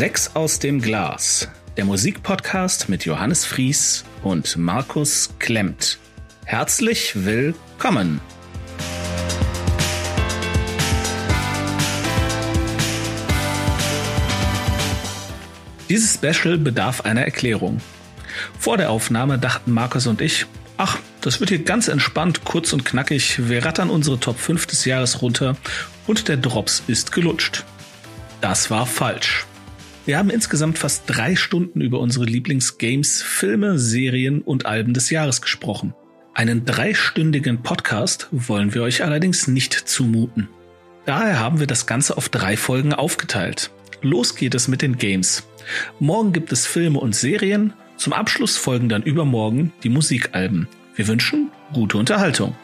Sechs aus dem Glas, der Musikpodcast mit Johannes Fries und Markus Klemmt. Herzlich willkommen. Dieses Special bedarf einer Erklärung. Vor der Aufnahme dachten Markus und ich, ach, das wird hier ganz entspannt, kurz und knackig. Wir rattern unsere Top 5 des Jahres runter und der Drops ist gelutscht. Das war falsch. Wir haben insgesamt fast drei Stunden über unsere Lieblingsgames, Filme, Serien und Alben des Jahres gesprochen. Einen dreistündigen Podcast wollen wir euch allerdings nicht zumuten. Daher haben wir das Ganze auf drei Folgen aufgeteilt. Los geht es mit den Games. Morgen gibt es Filme und Serien. Zum Abschluss folgen dann übermorgen die Musikalben. Wir wünschen gute Unterhaltung.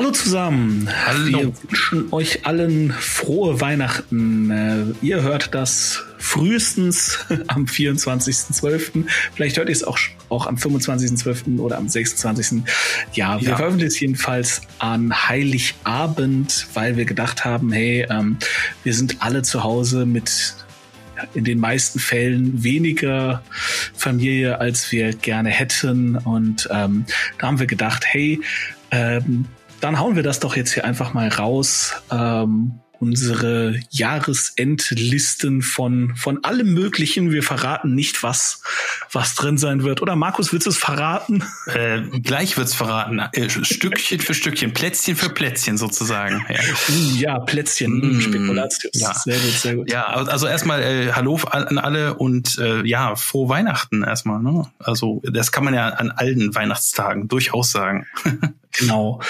Hallo zusammen. Hallo. Wir wünschen euch allen frohe Weihnachten. Äh, ihr hört das frühestens am 24.12. Vielleicht hört ihr es auch, auch am 25.12. oder am 26. Ja, wir Ja. veröffentlichen es jedenfalls an Heiligabend, weil wir gedacht haben, hey, ähm, wir sind alle zu Hause mit in den meisten Fällen weniger Familie, als wir gerne hätten. Und ähm, da haben wir gedacht, hey, ähm, dann hauen wir das doch jetzt hier einfach mal raus. Ähm, unsere Jahresendlisten von, von allem Möglichen. Wir verraten nicht, was, was drin sein wird. Oder Markus, willst du es verraten? Äh, gleich wird's verraten. Äh, Stückchen für Stückchen, Plätzchen für Plätzchen sozusagen. Ja, ja, Plätzchen, Mm, Spekulatius. ja. Sehr gut, sehr gut. ja also erstmal äh, Hallo an alle und äh, ja, frohe Weihnachten erstmal. Ne? Also das kann man ja an allen Weihnachtstagen durchaus sagen. Genau.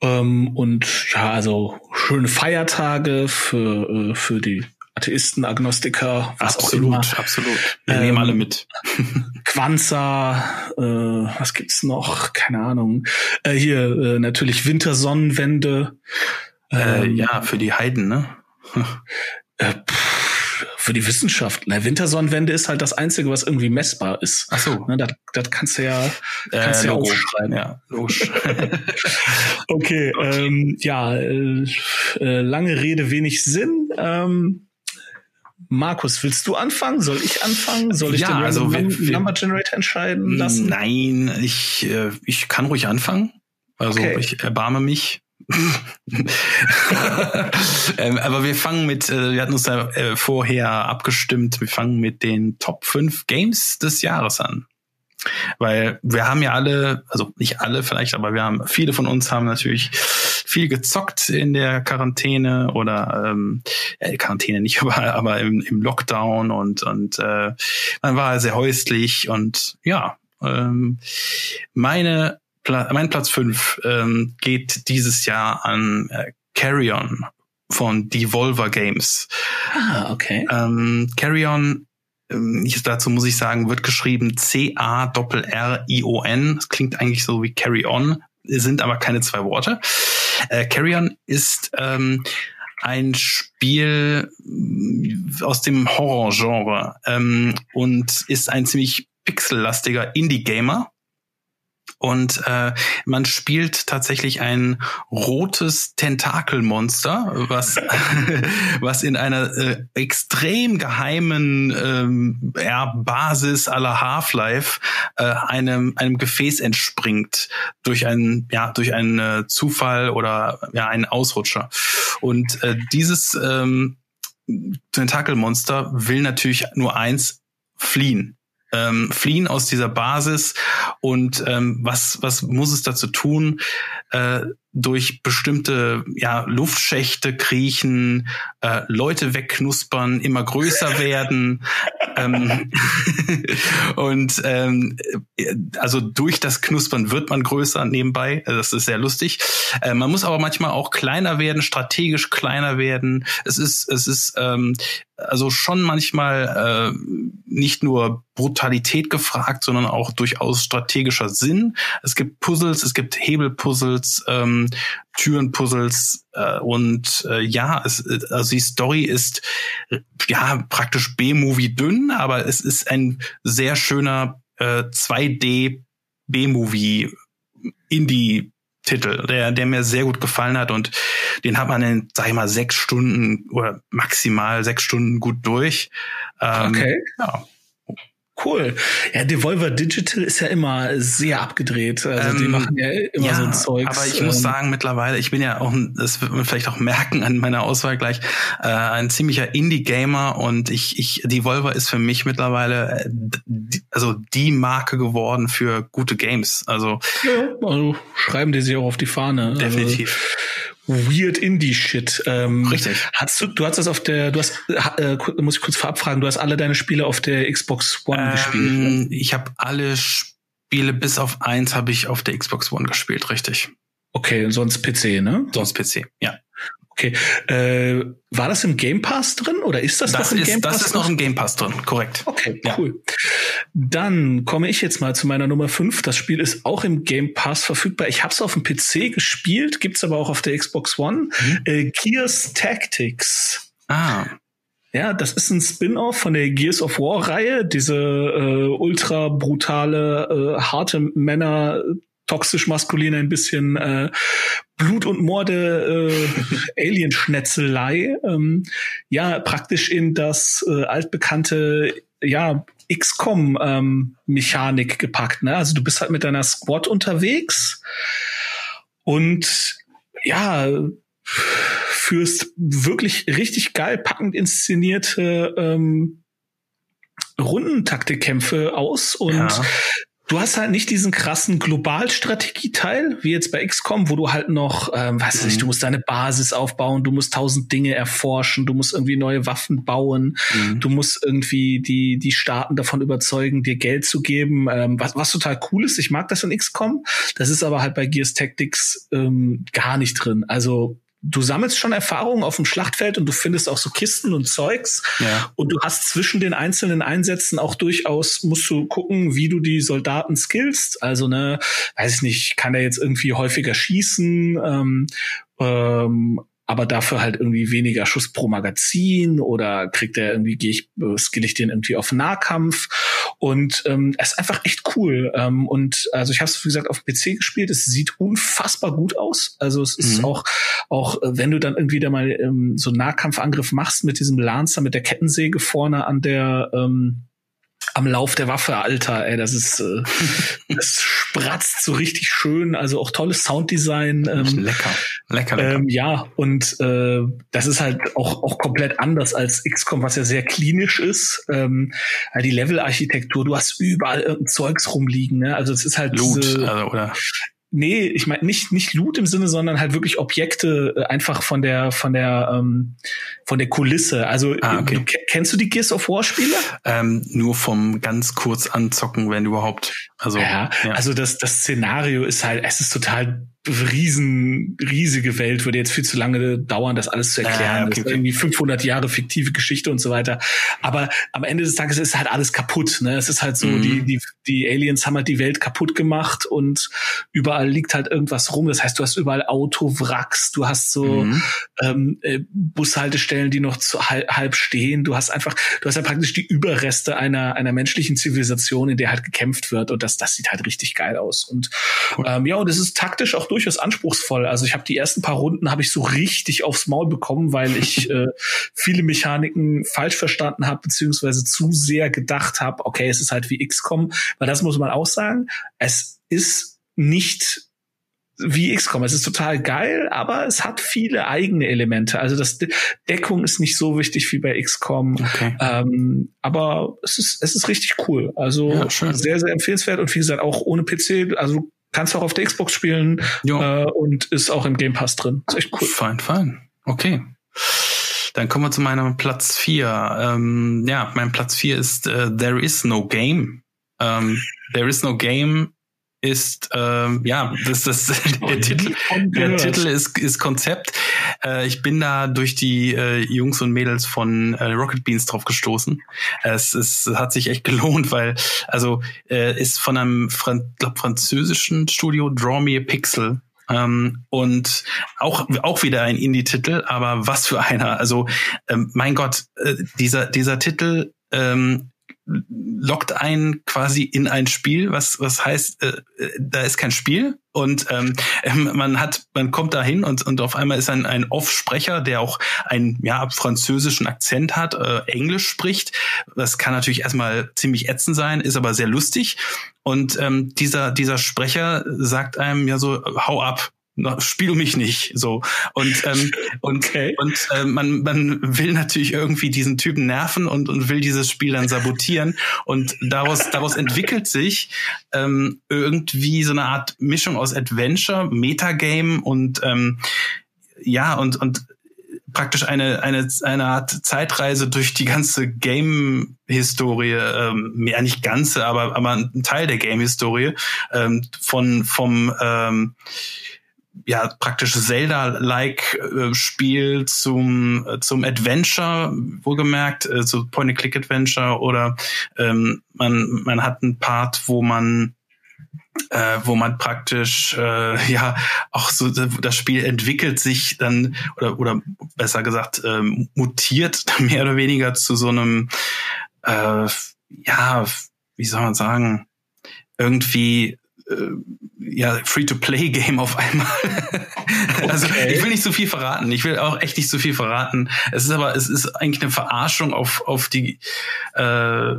Ähm, und ja, also schöne Feiertage für, äh, für die Atheisten, Agnostiker, was auch immer. absolut. Wir Ähm, nehmen alle mit. Quanza, äh, was gibt's noch? Keine Ahnung. Äh, hier äh, natürlich Wintersonnenwende. Äh, Ähm, ja, für die Heiden, ne? äh, pff, für die Wissenschaft. Na, Wintersonnenwende ist halt das Einzige, was irgendwie messbar ist. Ach so. Ne, das, das kannst du ja, kannst du ja aufschreiben. Ja, logisch. Okay, ähm, ja, äh, äh, lange Rede, wenig Sinn. Ähm, Markus, willst du anfangen? Soll ich anfangen? Soll ich Ja, den also wir- wir- Number Generator entscheiden lassen? Nein, ich, äh, ich kann ruhig anfangen. Also Okay. ich erbarme mich. ähm, aber wir fangen mit, äh, wir hatten uns da äh, vorher abgestimmt, wir fangen mit den Top 5 Games des Jahres an. Weil wir haben ja alle, also nicht alle vielleicht, aber wir haben, viele von uns haben natürlich viel gezockt in der Quarantäne oder ähm, äh, Quarantäne nicht, aber, aber im, im Lockdown und, und äh, man war sehr häuslich und ja, ähm, meine Pla mein Platz 5 ähm, geht dieses Jahr an äh, Carry On von Devolver Games. Ah, okay. Ähm, Carry On, ähm, ich, dazu muss ich sagen, wird geschrieben C-A-R-R-I-O-N. Das klingt eigentlich so wie Carry On, sind aber keine zwei Worte. Äh, Carry On ist ähm, ein Spiel mh, aus dem Horror-Genre ähm, und ist ein ziemlich pixellastiger Indie-Gamer. Und äh, man spielt tatsächlich ein rotes Tentakelmonster, was, was in einer äh, extrem geheimen ähm, ja, Basis aller Half-Life äh, einem, einem Gefäß entspringt durch einen, ja, durch einen äh, Zufall oder ja, einen Ausrutscher. Und äh, dieses ähm, Tentakelmonster will natürlich nur eins, fliehen ähm, fliehen aus dieser Basis. Und ähm, was was muss es dazu tun? Äh, durch bestimmte ja Luftschächte kriechen äh, Leute wegknuspern immer größer werden. Ähm, und ähm, also durch das Knuspern wird man größer nebenbei. Das ist sehr lustig. Äh, man muss aber manchmal auch kleiner werden strategisch kleiner werden. Es ist es ist ähm, also schon manchmal äh, nicht nur Brutalität gefragt, sondern auch durchaus strategischer Sinn. Es gibt Puzzles, es gibt Hebelpuzzles, ähm, Türenpuzzles äh, und äh, ja, es, also die Story ist äh, ja praktisch B-Movie dünn, aber es ist ein sehr schöner äh, 2D B-Movie Indie Titel, der, der mir sehr gut gefallen hat und den hat man in, sag ich mal, sechs Stunden oder maximal sechs Stunden gut durch. Ähm, okay. Ja. Cool. Ja, Devolver Digital ist ja immer sehr abgedreht. Also ähm, die machen ja immer ja, so ein Zeug. Aber ich ähm, muss sagen, mittlerweile, ich bin ja auch, das wird man vielleicht auch merken an meiner Auswahl gleich, äh, ein ziemlicher Indie-Gamer und ich, ich, Devolver ist für mich mittlerweile äh, die, also die Marke geworden für gute Games. Also, ja, also schreiben die sich auch auf die Fahne. Also Definitiv. Also, Weird Indie-Shit. Ähm, Richtig. Hast du, du hast das auf der, du hast, äh, muss ich kurz vorabfragen, du hast alle deine Spiele auf der Xbox One ähm, gespielt. Ne? Ich habe alle Spiele bis auf eins habe ich auf der Xbox One gespielt, richtig. Okay, sonst PC, ne? Sonst PC, ja. Okay. Äh, war das im Game Pass drin oder ist das, das noch im ist, Game Pass? Das ist noch im Game Pass drin, korrekt. Okay, cool. Ja. Dann komme ich jetzt mal zu meiner Nummer 5. Das Spiel ist auch im Game Pass verfügbar. Ich habe es auf dem PC gespielt, gibt's aber auch auf der Xbox One. Mhm. Äh, Gears Tactics. Ah. Ja, das ist ein Spin-off von der Gears of War Reihe, diese äh, ultra brutale, äh, harte Männer toxisch maskulin ein bisschen äh, Blut und Morde äh, Alienschnetzelei ähm, ja praktisch in das äh, altbekannte ja XCOM ähm, Mechanik gepackt ne also du bist halt mit deiner Squad unterwegs und ja führst wirklich richtig geil packend inszenierte ähm, Rundentaktikkämpfe aus und ja. Du hast halt nicht diesen krassen Globalstrategieteil, wie jetzt bei XCOM, wo du halt noch, ähm, weiß mhm. nicht, du musst deine Basis aufbauen, du musst tausend Dinge erforschen, du musst irgendwie neue Waffen bauen, mhm. du musst irgendwie die, die Staaten davon überzeugen, dir Geld zu geben, ähm, was, was total cool ist. Ich mag das in XCOM. Das ist aber halt bei Gears Tactics ähm, gar nicht drin. Also du sammelst schon Erfahrungen auf dem Schlachtfeld und du findest auch so Kisten und Zeugs. Ja. Und du hast zwischen den einzelnen Einsätzen auch durchaus, musst du gucken, wie du die Soldaten skillst. Also, ne, weiß ich nicht, kann er jetzt irgendwie häufiger schießen, ähm, ähm, aber dafür halt irgendwie weniger Schuss pro Magazin oder kriegt er irgendwie, gehe ich, äh, skill ich den irgendwie auf Nahkampf und ähm, es ist einfach echt cool. Ähm, und also ich habe es wie gesagt auf PC gespielt. Es sieht unfassbar gut aus. Also es ist mhm. auch auch äh, wenn du dann irgendwie da mal ähm, so einen Nahkampfangriff machst mit diesem Lancer mit der Kettensäge vorne an der ähm, am Lauf der Waffe, Alter, ey, das ist, äh, das spratzt so richtig schön, also auch tolles Sounddesign. Ähm, lecker, lecker, lecker. Ähm, ja, und äh, das ist halt auch, auch komplett anders als XCOM, was ja sehr klinisch ist. Ähm, die Levelarchitektur, du hast überall irgendein Zeugs rumliegen, ne? Also es ist halt Loot, diese, also, oder Nee, ich meine nicht nicht Loot im Sinne, sondern halt wirklich Objekte äh, einfach von der von der ähm, von der Kulisse. Also ah, okay. du, kennst du die Gears of War Spiele? Ähm, nur vom ganz kurz anzocken, wenn überhaupt. Also ja, ja, also das das Szenario ist halt es ist total riesen, riesige Welt würde jetzt viel zu lange dauern, das alles zu erklären. Ah, okay, ist irgendwie 500 Jahre fiktive Geschichte und so weiter. Aber am Ende des Tages ist halt alles kaputt. Ne? Es ist halt so, mhm. die, die, die Aliens haben halt die Welt kaputt gemacht und überall liegt halt irgendwas rum. Das heißt, du hast überall Autowracks, du hast so mhm. ähm, äh, Bushaltestellen, die noch zu halb, halb stehen. Du hast einfach, du hast ja praktisch die Überreste einer, einer menschlichen Zivilisation, in der halt gekämpft wird. Und das, das sieht halt richtig geil aus. Und cool. ähm, ja, und es ist taktisch auch durchaus anspruchsvoll. Also ich habe die ersten paar Runden habe ich so richtig aufs Maul bekommen, weil ich äh, viele Mechaniken falsch verstanden habe beziehungsweise zu sehr gedacht habe, okay, es ist halt wie XCOM, weil das muss man auch sagen, es ist nicht wie XCOM. Es ist total geil, aber es hat viele eigene Elemente. Also das De Deckung ist nicht so wichtig wie bei XCOM. Okay. Ähm, aber es ist, es ist richtig cool. Also ja, sehr, sehr empfehlenswert und wie gesagt, auch ohne PC, also Kannst auch auf der Xbox spielen äh, und ist auch im Game Pass drin. Ist echt cool. Fein, fein. Okay. Dann kommen wir zu meinem Platz vier. Ähm, ja, mein Platz vier ist äh, There is no game. Ähm, There is no game ist ähm, ja das das der Titel der Titel ist ist Konzept. Äh, ich bin da durch die äh, Jungs und Mädels von äh, Rocket Beans drauf gestoßen. Es, es hat sich echt gelohnt weil also äh, ist von einem Fran glaub, französischen Studio Draw Me a Pixel. Ähm, und auch auch wieder ein Indie-Titel aber was für einer. Also ähm, mein Gott äh, dieser dieser Titel ähm, lockt einen quasi in ein Spiel, was was heißt, äh, äh da ist kein Spiel und ähm, ähm, man hat, man kommt da hin und, und auf einmal ist ein, ein Off-Sprecher, der auch einen ja, französischen Akzent hat, äh, Englisch spricht. Das kann natürlich erstmal ziemlich ätzend sein, ist aber sehr lustig. Und ähm, dieser, dieser Sprecher sagt einem ja so, hau ab spiel mich nicht so und ähm, und okay. und äh, man man will natürlich irgendwie diesen Typen nerven und und will dieses Spiel dann sabotieren und daraus daraus entwickelt sich ähm, irgendwie so eine Art Mischung aus Adventure Metagame und ähm, ja und und praktisch eine eine eine Art Zeitreise durch die ganze Game Historie ähm, ja nicht ganze aber aber ein Teil der Game Historie ähm, von vom ähm, ja praktisch Zelda-like äh, Spiel zum äh, zum Adventure wohlgemerkt äh, so Point-and-Click-Adventure oder ähm, man man hat einen Part wo man äh, wo man praktisch äh, ja auch so das Spiel entwickelt sich dann oder oder besser gesagt ähm, mutiert mehr oder weniger zu so einem äh, ja wie soll man sagen irgendwie ja, Free-to-Play-Game auf einmal. also okay. ich will nicht zu viel verraten. Ich will auch echt nicht zu viel verraten. Es ist aber, es ist eigentlich eine Verarschung auf, auf die äh,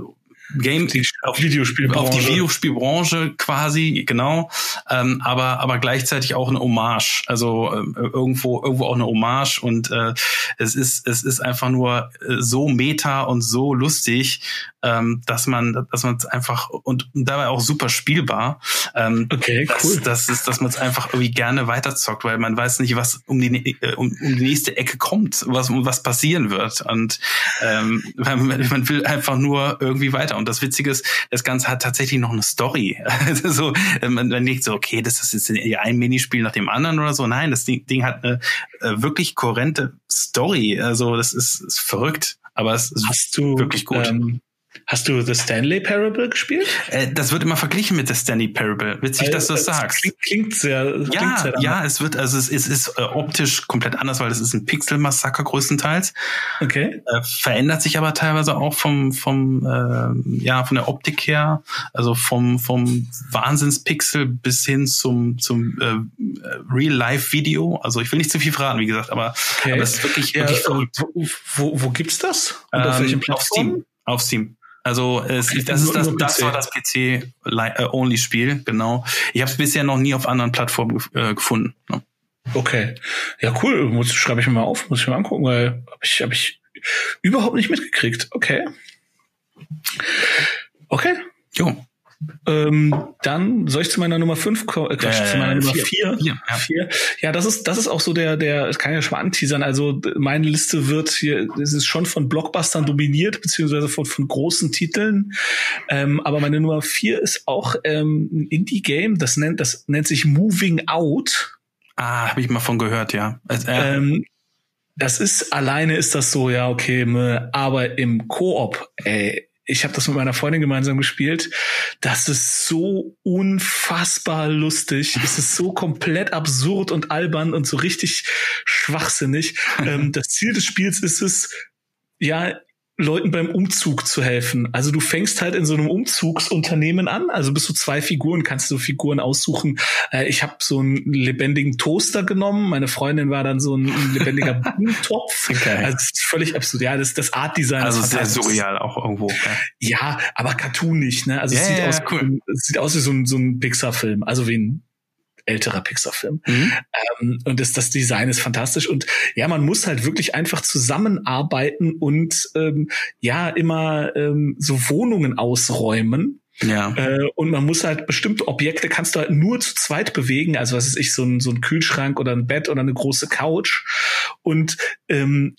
Game die, auf Videospielbranche. auf die Videospielbranche quasi genau, ähm, aber aber gleichzeitig auch eine Hommage, also äh, irgendwo irgendwo auch eine Hommage und äh, es ist es ist einfach nur äh, so meta und so lustig, ähm, dass man dass man es einfach und, dabei auch super spielbar. Ähm, okay, dass, cool. Das ist, dass man es einfach irgendwie gerne weiterzockt, weil man weiß nicht, was um die äh, um, um die nächste Ecke kommt, was was passieren wird und ähm, man, man will einfach nur irgendwie weiter und das Witzige ist, das Ganze hat tatsächlich noch eine Story. Also so, ähm, man, man denkt so, okay, das ist jetzt ein Minispiel nach dem anderen oder so. Nein, das Ding, Ding hat eine äh, wirklich kohärente Story. Also das ist, ist verrückt, aber es ist wirklich gut. Ähm Hast du The Stanley Parable gespielt? Äh, das wird immer verglichen mit The Stanley Parable. Witzig, äh, dass du das, sagst. Klingt, klingt sehr. Ja, klingt sehr ja, es wird, also es ist, es ist äh, optisch komplett anders, weil es ist ein Pixel-Massaker größtenteils. Okay. Äh, verändert sich aber teilweise auch vom, vom, äh, ja, von der Optik her, also vom, vom Wahnsinnspixel bis hin zum, zum äh, Real-Life-Video. Also ich will nicht zu viel verraten, wie gesagt, aber, okay. aber es ist wirklich, ja, wirklich verrückt. Wo, wo, wo gibt's das? Und auf ähm, welchen Plattform? Auf Steam. Auf Steam. Also es, das ist das, das war das PC-Only-Spiel, genau. Ich habe es bisher noch nie auf anderen Plattformen äh, gefunden. Ne? Okay, ja cool. Muss schreibe ich mir mal auf, muss ich mir mal angucken, weil habe ich habe ich überhaupt nicht mitgekriegt. Okay, okay. Jo. Ähm, dann soll ich zu meiner Nummer 5 äh, Quatsch, äh, zu meiner Nummer 4. Ja. Vier. ja, das ist, das ist auch so der, der, das kann ich ja schon mal anteasern. Also meine Liste wird hier, es ist schon von Blockbustern dominiert, beziehungsweise von, von großen Titeln. Ähm, aber meine Nummer 4 ist auch ähm, ein Indie-Game, das nennt, das nennt sich Moving Out. Ah, habe ich mal von gehört, ja. Also, äh, ähm, das ist alleine ist das so, ja, okay, aber im Koop, ey, ich habe das mit meiner Freundin gemeinsam gespielt. Das ist so unfassbar lustig. Es ist so komplett absurd und albern und so richtig schwachsinnig. ähm, das Ziel des Spiels ist es, ja, Leuten beim Umzug zu helfen. Also du fängst halt in so einem Umzugsunternehmen an. Also bist du zwei Figuren, kannst du Figuren aussuchen. Äh, ich habe so einen lebendigen Toaster genommen. Meine Freundin war dann so ein, lebendiger Blumentopf. Okay. Also das ist völlig absurd. Ja, das, das Art Design. Also sehr surreal auch irgendwo. Ja, ja aber cartoonig. Ne? Also yeah, es sieht yeah, aus, cool. es sieht aus wie so ein, so ein Pixar-Film. Also wie ein älterer Pixar-Film. Mhm. Ähm, und das, das Design ist fantastisch. Und ja, man muss halt wirklich einfach zusammenarbeiten und ähm, ja, immer ähm, so Wohnungen ausräumen. Ja. Äh, und man muss halt bestimmte Objekte kannst du halt nur zu zweit bewegen. Also was ist ich, so ein, so ein Kühlschrank oder ein Bett oder eine große Couch. Und ähm,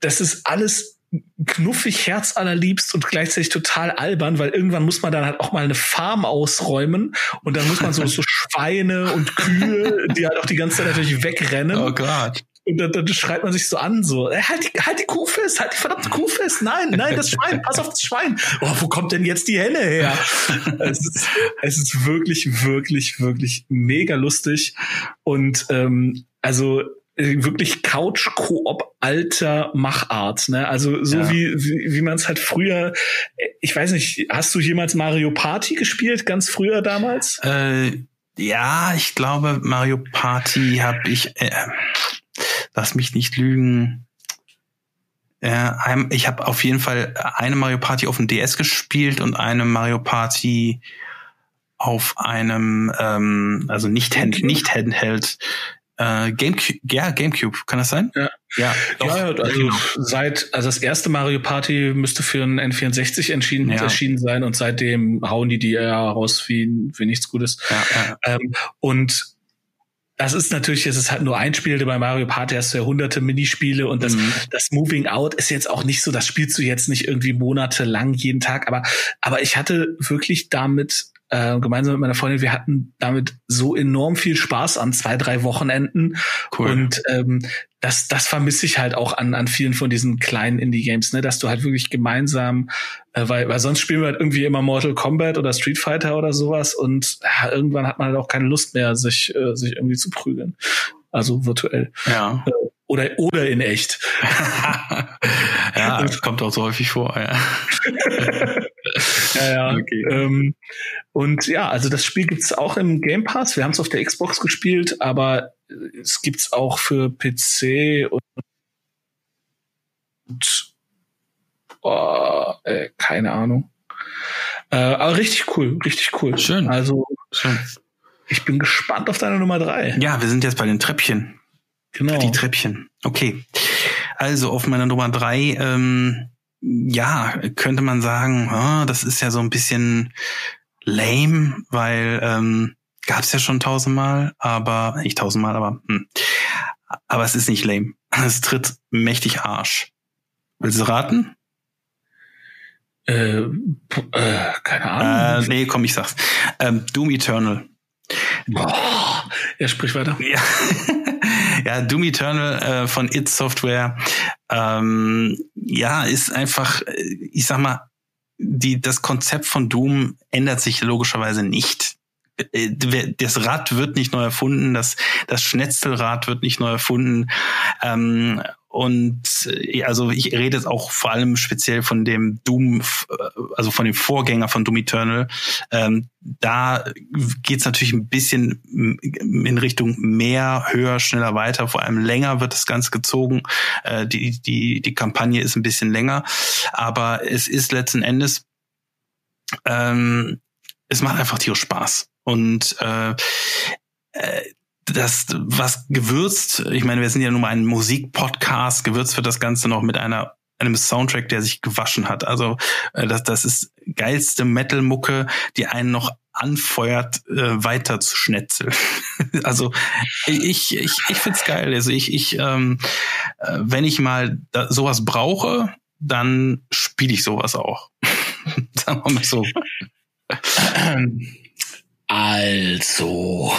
das ist alles knuffig, herzallerliebst und gleichzeitig total albern, weil irgendwann muss man dann halt auch mal eine Farm ausräumen und dann muss man so, so Schweine und Kühe, die halt auch die ganze Zeit natürlich wegrennen. Oh Gott. Und dann, dann schreit man sich so an, so, äh, halt die, halt die Kuh fest, halt die verdammte Kuh fest. Nein, nein, das Schwein, pass auf das Schwein. Oh, wo kommt denn jetzt die Henne her? es, ist, es ist wirklich, wirklich, wirklich mega lustig. Und ähm, also wirklich Couch-Koop alter Machart, ne? Also so ja. wie, wie, wie man es halt früher, ich weiß nicht, hast du jemals Mario Party gespielt, ganz früher damals? Äh, ja, ich glaube, Mario Party habe ich, äh, lass mich nicht lügen. Äh, ich habe auf jeden Fall eine Mario Party auf dem DS gespielt und eine Mario Party auf einem, ähm, also nicht, Hand, nicht Handheld, äh, Gamecube, ja, Gamecube, kann das sein? Ja, ja, doch, ja also genau. seit, also das erste Mario Party müsste für ein N64 entschieden, ja. erschienen sein und seitdem hauen die die ja raus wie, wie nichts Gutes. Ja, ja. Ähm, und das ist natürlich, es ist halt nur ein Spiel, bei Mario Party hast du ja hunderte Minispiele und das, mhm. das Moving Out ist jetzt auch nicht so, das spielst du jetzt nicht irgendwie monatelang jeden Tag, aber, aber ich hatte wirklich damit äh, gemeinsam mit meiner Freundin, wir hatten damit so enorm viel Spaß an zwei, drei Wochenenden. Cool. Und ähm, das, das vermisse ich halt auch an, an vielen von diesen kleinen Indie-Games, ne, dass du halt wirklich gemeinsam, äh, weil, weil sonst spielen wir halt irgendwie immer Mortal Kombat oder Street Fighter oder sowas und ja, irgendwann hat man halt auch keine Lust mehr, sich, äh, sich irgendwie zu prügeln. Also virtuell. Ja. Äh, oder, oder in echt. ja, das kommt auch so häufig vor, ja. ja, ja. Okay. Ähm, und ja, also das Spiel gibt's auch im Game Pass. Wir haben es auf der Xbox gespielt, aber es gibt's auch für PC und, und oh, äh, keine Ahnung. Äh, aber richtig cool, richtig cool. Schön. Also Schön. ich bin gespannt auf deine Nummer drei. Ja, wir sind jetzt bei den Treppchen. Genau. Die Treppchen. Okay. Also auf meiner Nummer drei, ähm, ja, könnte man sagen, oh, das ist ja so ein bisschen lame, weil ähm, gab es ja schon tausendmal, aber nicht tausendmal, aber hm. aber es ist nicht lame. Es tritt mächtig Arsch. Willst du raten? Äh, äh, keine Ahnung. Äh, nee, komm, ich sag's. Ähm, Doom Eternal. Boah. Ja, sprich weiter. Ja. ja, Doom Eternal äh, von It Software, ähm, ja, ist einfach, ich sag mal, die, das Konzept von Doom ändert sich logischerweise nicht. Äh, das Rad wird nicht neu erfunden, das, das Schnetzelrad wird nicht neu erfunden. Ähm, und äh, also ich rede jetzt auch vor allem speziell von dem Doom, äh, also von dem Vorgänger von Doom Eternal. Ähm, da geht's natürlich ein bisschen in Richtung mehr, höher, schneller, weiter. Vor allem länger wird das Ganze gezogen. Äh, die, die, die Kampagne ist ein bisschen länger. Aber es ist letzten Endes, ähm, es macht einfach tierisch Spaß. Und äh, äh das, was gewürzt, ich meine, wir sind ja nun mal ein Musikpodcast, gewürzt wird das Ganze noch mit einer einem Soundtrack, der sich gewaschen hat. Also äh, das, das ist geilste Metal-Mucke, die einen noch anfeuert, äh, weiter zu schnetzeln. also ich, ich, ich find's geil. Also ich, ich ähm, äh, wenn ich mal da, sowas brauche, dann spiele ich sowas auch. Sagen wir mal so. Also,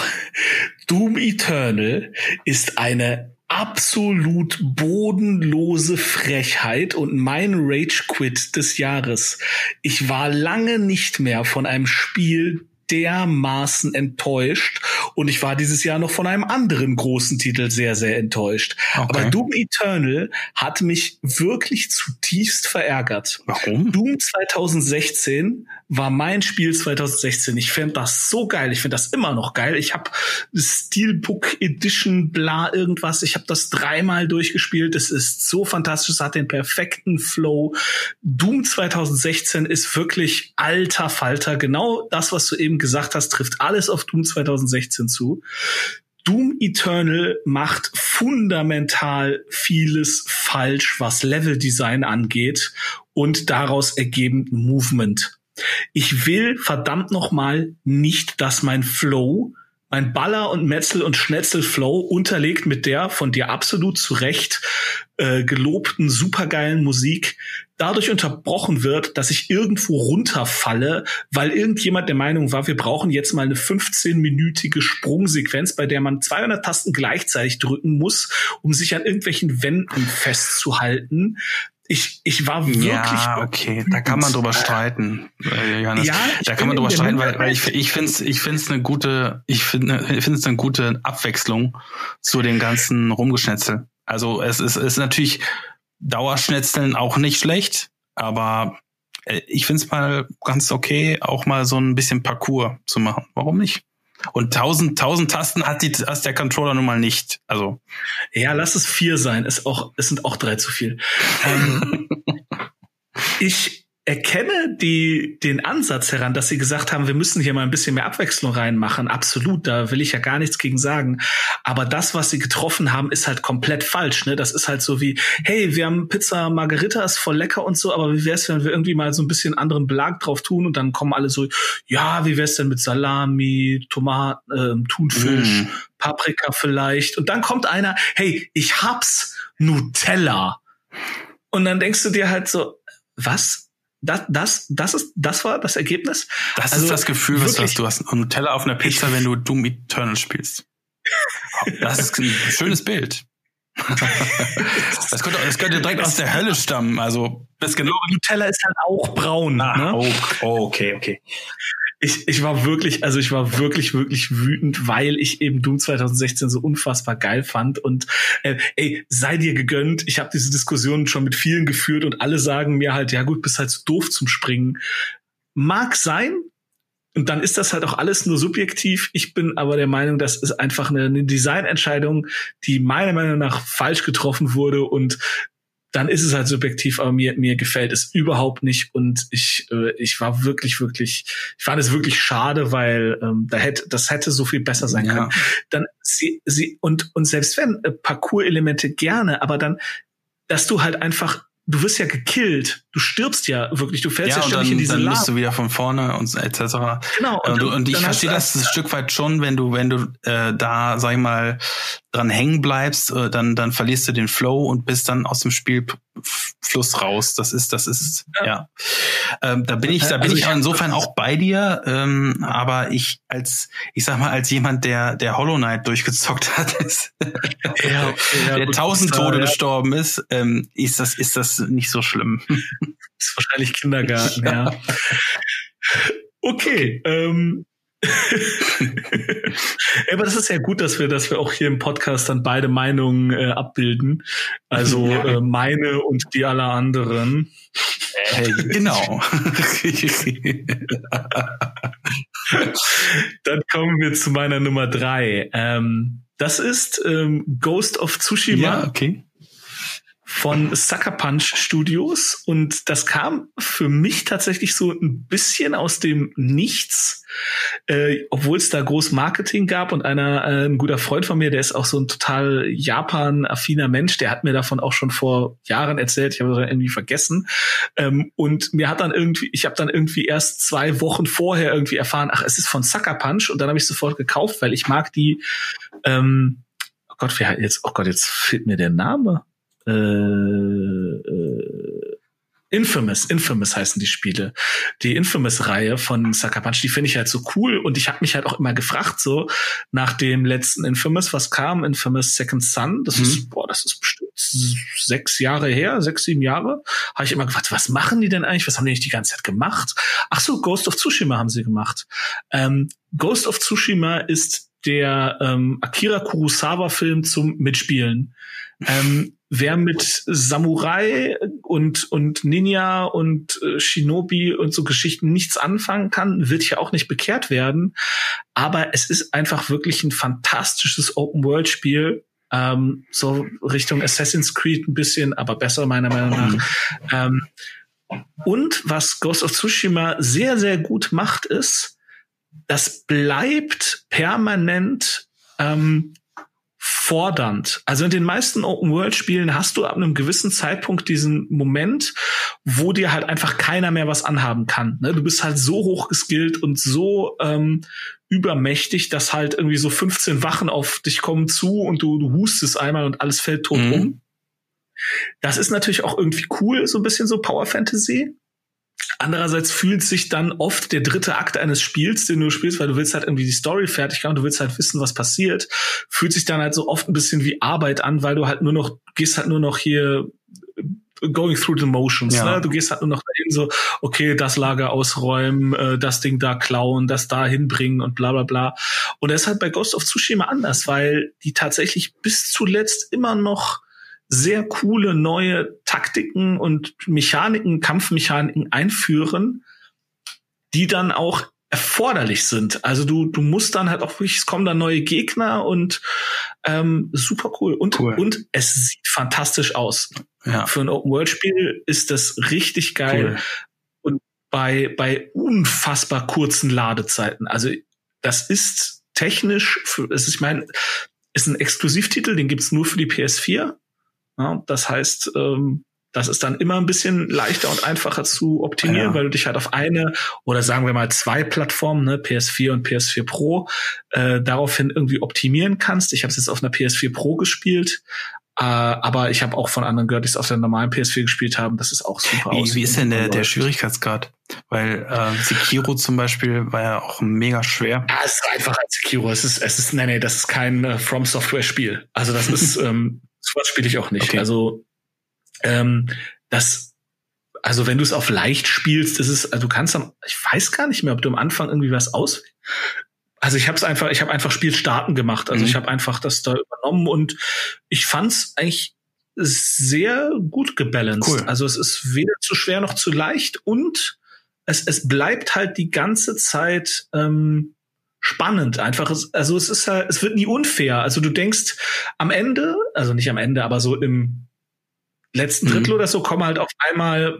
Doom Eternal ist eine absolut bodenlose Frechheit und mein Rage Quit des Jahres. Ich war lange nicht mehr von einem Spiel dermaßen enttäuscht und ich war dieses Jahr noch von einem anderen großen Titel sehr, sehr enttäuscht. Okay. Aber Doom Eternal hat mich wirklich zutiefst verärgert. Warum? Doom 2016 war mein Spiel 2016. Ich fand das so geil. Ich finde das immer noch geil. Ich habe Steelbook Edition, bla irgendwas. Ich habe das dreimal durchgespielt. Es ist so fantastisch. Es hat den perfekten Flow. Doom 2016 ist wirklich alter Falter. Genau das, was du eben gesagt hast, trifft alles auf Doom 2016 zu. Doom Eternal macht fundamental vieles falsch, was Leveldesign angeht und daraus ergebend Movement. Ich will verdammt nochmal nicht, dass mein Flow mein Baller und Metzel und Schnetzel Flow unterlegt mit der von dir absolut zu Recht äh, gelobten supergeilen Musik dadurch unterbrochen wird, dass ich irgendwo runterfalle, weil irgendjemand der Meinung war, wir brauchen jetzt mal eine 15-minütige Sprungsequenz, bei der man 200 Tasten gleichzeitig drücken muss, um sich an irgendwelchen Wänden festzuhalten ich, ich war wirklich. Ja, okay, da kann man drüber streiten, äh, Johannes. Ja, da kann man drüber streiten, weil, weil ich, ich finde es ich find's eine gute, ich finde ich finde es eine gute Abwechslung zu dem ganzen Rumgeschnetzel. Also es ist, ist natürlich Dauerschnetzeln auch nicht schlecht, aber äh, ich finde es mal ganz okay, auch mal so ein bisschen Parcours zu machen. Warum nicht? Und tausend, tausend Tasten hat, die, hat der Controller nun mal nicht. Also. Ja, lass es vier sein. Ist auch, es sind auch drei zu viel. Ähm, ich, erkenne die, den Ansatz heran, dass sie gesagt haben, wir müssen hier mal ein bisschen mehr Abwechslung reinmachen. Absolut, da will ich ja gar nichts gegen sagen. Aber das, was sie getroffen haben, ist halt komplett falsch. Ne? Das ist halt so wie, hey, wir haben Pizza Margarita, ist voll lecker und so, aber wie wär's, wenn wir irgendwie mal so ein bisschen anderen Belag drauf tun und dann kommen alle so, ja, wie wär's denn mit Salami, Tomaten, äh, Thunfisch, mm. Paprika vielleicht? Und dann kommt einer, hey, ich hab's, Nutella. Und dann denkst du dir halt so, was? Das, das, das ist, das war das Ergebnis. Das also, ist das Gefühl, was du hast. Du hast Nutella auf einer Pizza, wenn du Doom Eternal spielst. Das ist ein schönes Bild. das, könnte, das könnte direkt aus der Hölle stammen. Also, das genau. Nutella ist halt auch braun. Ah, ne? oh, okay, okay ich, ich war wirklich, also ich war wirklich, wirklich wütend, weil ich eben Doom 2016 so unfassbar geil fand. Und äh, ey, sei dir gegönnt. Ich habe diese Diskussion schon mit vielen geführt und alle sagen mir halt, ja gut, bist halt so doof zum Springen. Mag sein, und dann ist das halt auch alles nur subjektiv. Ich bin aber der Meinung, das ist einfach eine, eine Designentscheidung, die meiner Meinung nach falsch getroffen wurde und dann ist es halt subjektiv, aber mir, mir gefällt es überhaupt nicht und ich, äh, ich war wirklich, wirklich, ich fand es wirklich schade, weil ähm, da hätte, das hätte so viel besser sein ja. können. Dann sie, sie, und, und selbst wenn äh, Parcours-Elemente gerne, aber dann, dass du halt einfach du wirst ja gekillt. Du stirbst ja wirklich. Du fällst ja, ja ständig dann, in diese dann bist du wieder von vorne und etc. Genau. Und, und, und ich verstehe das ein Stück weit schon, wenn du, wenn du äh, da, sag ich mal, dran hängen bleibst, äh, dann, dann verlierst du den Flow und bist dann aus dem Spielfluss raus. Das ist, das ist, ja. ja. Ähm, da bin ich, da bin also ich insofern auch bei dir. Ähm, aber ich als, ich sag mal, als jemand, der, der Hollow Knight durchgezockt hat, ist, ja, okay, ja, der tausend Tode ja. gestorben ist, ähm, ist das, ist das nicht so schlimm. Das ist wahrscheinlich Kindergarten, ja. Okay, ähm, aber das ist ja gut, dass wir, dass wir auch hier im Podcast dann beide Meinungen äh, abbilden. Also äh, meine und die aller anderen. Äh, genau. dann kommen wir zu meiner Nummer drei. Ähm, das ist ähm, Ghost of Tsushima. Ja, okay von Sucker Punch Studios. Und das kam für mich tatsächlich so ein bisschen aus dem Nichts, äh, obwohl es da groß Marketing gab und einer, äh, ein guter Freund von mir, der ist auch so ein total Japan-affiner Mensch, der hat mir davon auch schon vor Jahren erzählt, ich habe das irgendwie vergessen. Ähm, und mir hat dann irgendwie, ich habe dann irgendwie erst zwei Wochen vorher irgendwie erfahren, ach, es ist von Sucker Punch. Und dann habe ich sofort gekauft, weil ich mag die ähm, Oh Gott, wer jetzt, oh Gott, jetzt fehlt mir der Name äh, äh, Infamous, Infamous heißen die Spiele. Die Infamous-Reihe von Sucker Punch, die finde ich halt so cool und ich habe mich halt auch immer gefragt, so nach dem letzten Infamous, was kam, Infamous Second Son, das mhm. ist, boah, das ist bestimmt sechs Jahre her, sechs, sieben Jahre, habe ich immer gefragt, was machen die denn eigentlich, was haben die nicht die ganze Zeit gemacht? Ach so, Ghost of Tsushima haben sie gemacht. Ähm, Ghost of Tsushima ist der ähm, Akira Kurosawa-Film zum Mitspielen. Ähm, wer mit Samurai und, und Ninja und äh, Shinobi und so Geschichten nichts anfangen kann, wird hier auch nicht bekehrt werden. Aber es ist einfach wirklich ein fantastisches Open-World-Spiel. Ähm, so Richtung Assassin's Creed ein bisschen, aber besser meiner Meinung nach. Ähm, und was Ghost of Tsushima sehr, sehr gut macht, ist, das bleibt permanent ähm, fordernd. Also in den meisten Open-World-Spielen hast du ab einem gewissen Zeitpunkt diesen Moment, wo dir halt einfach keiner mehr was anhaben kann. Ne? Du bist halt so hoch geskillt und so ähm, übermächtig, dass halt irgendwie so 15 Wachen auf dich kommen zu und du, du hustest einmal und alles fällt tot mhm. um. Das ist natürlich auch irgendwie cool, so ein bisschen so Power Fantasy. Andererseits fühlt sich dann oft der dritte Akt eines Spiels, den du spielst, weil du willst halt irgendwie die Story fertig haben, du willst halt wissen, was passiert, fühlt sich dann halt so oft ein bisschen wie Arbeit an, weil du halt nur noch, gehst halt nur noch hier going through the motions. Ja. Ne? Du gehst halt nur noch dahin so, okay, das Lager ausräumen, äh, das Ding da klauen, das da hinbringen und bla bla bla. Und das ist halt bei Ghost of Tsushima anders, weil die tatsächlich bis zuletzt immer noch sehr coole neue Taktiken und Mechaniken, Kampfmechaniken einführen, die dann auch erforderlich sind. Also du, du musst dann halt auch wirklich, es kommen dann neue Gegner und ähm, super cool. Und, Cool. und es sieht fantastisch aus. Ja. Für ein Open-World-Spiel ist das richtig geil. Cool. Bei, bei unfassbar kurzen Ladezeiten. Also das ist technisch, für, es ist, ich meine, ist ein Exklusivtitel, den gibt's nur für die PS4. Ja, das heißt, ähm, das ist dann immer ein bisschen leichter und einfacher zu optimieren, Ja. weil du dich halt auf eine oder sagen wir mal zwei Plattformen, ne, PS4 und PS4 Pro, äh, daraufhin irgendwie optimieren kannst. Ich habe es jetzt auf einer PS4 Pro gespielt, äh, aber ich habe auch von anderen gehört, die es auf der normalen PS4 gespielt haben. Das ist auch super Wie, wie ist denn der, der. Schwierigkeitsgrad? Weil äh, Sekiro zum Beispiel war ja auch mega schwer. Ja, es ist einfach als Sekiro. Es ist, es ist, nee, nee, das ist kein äh, From Software Spiel. Also das ist, ähm, sowas spiele ich auch nicht. Okay. Also ähm, das, also wenn du es auf leicht spielst, ist es, also du kannst am, ich weiß gar nicht mehr, ob du am Anfang irgendwie was aus. Also ich habe es einfach, ich habe einfach Spiel starten gemacht. Also Mhm. ich habe einfach das da übernommen und ich fand's eigentlich sehr gut gebalanced. Cool. Also es ist weder zu schwer noch zu leicht und es, es bleibt halt die ganze Zeit ähm, spannend. Einfach, also es ist halt, es wird nie unfair. Also du denkst am Ende, also nicht am Ende, aber so im letzten Mhm. Drittel oder so kommen halt auf einmal,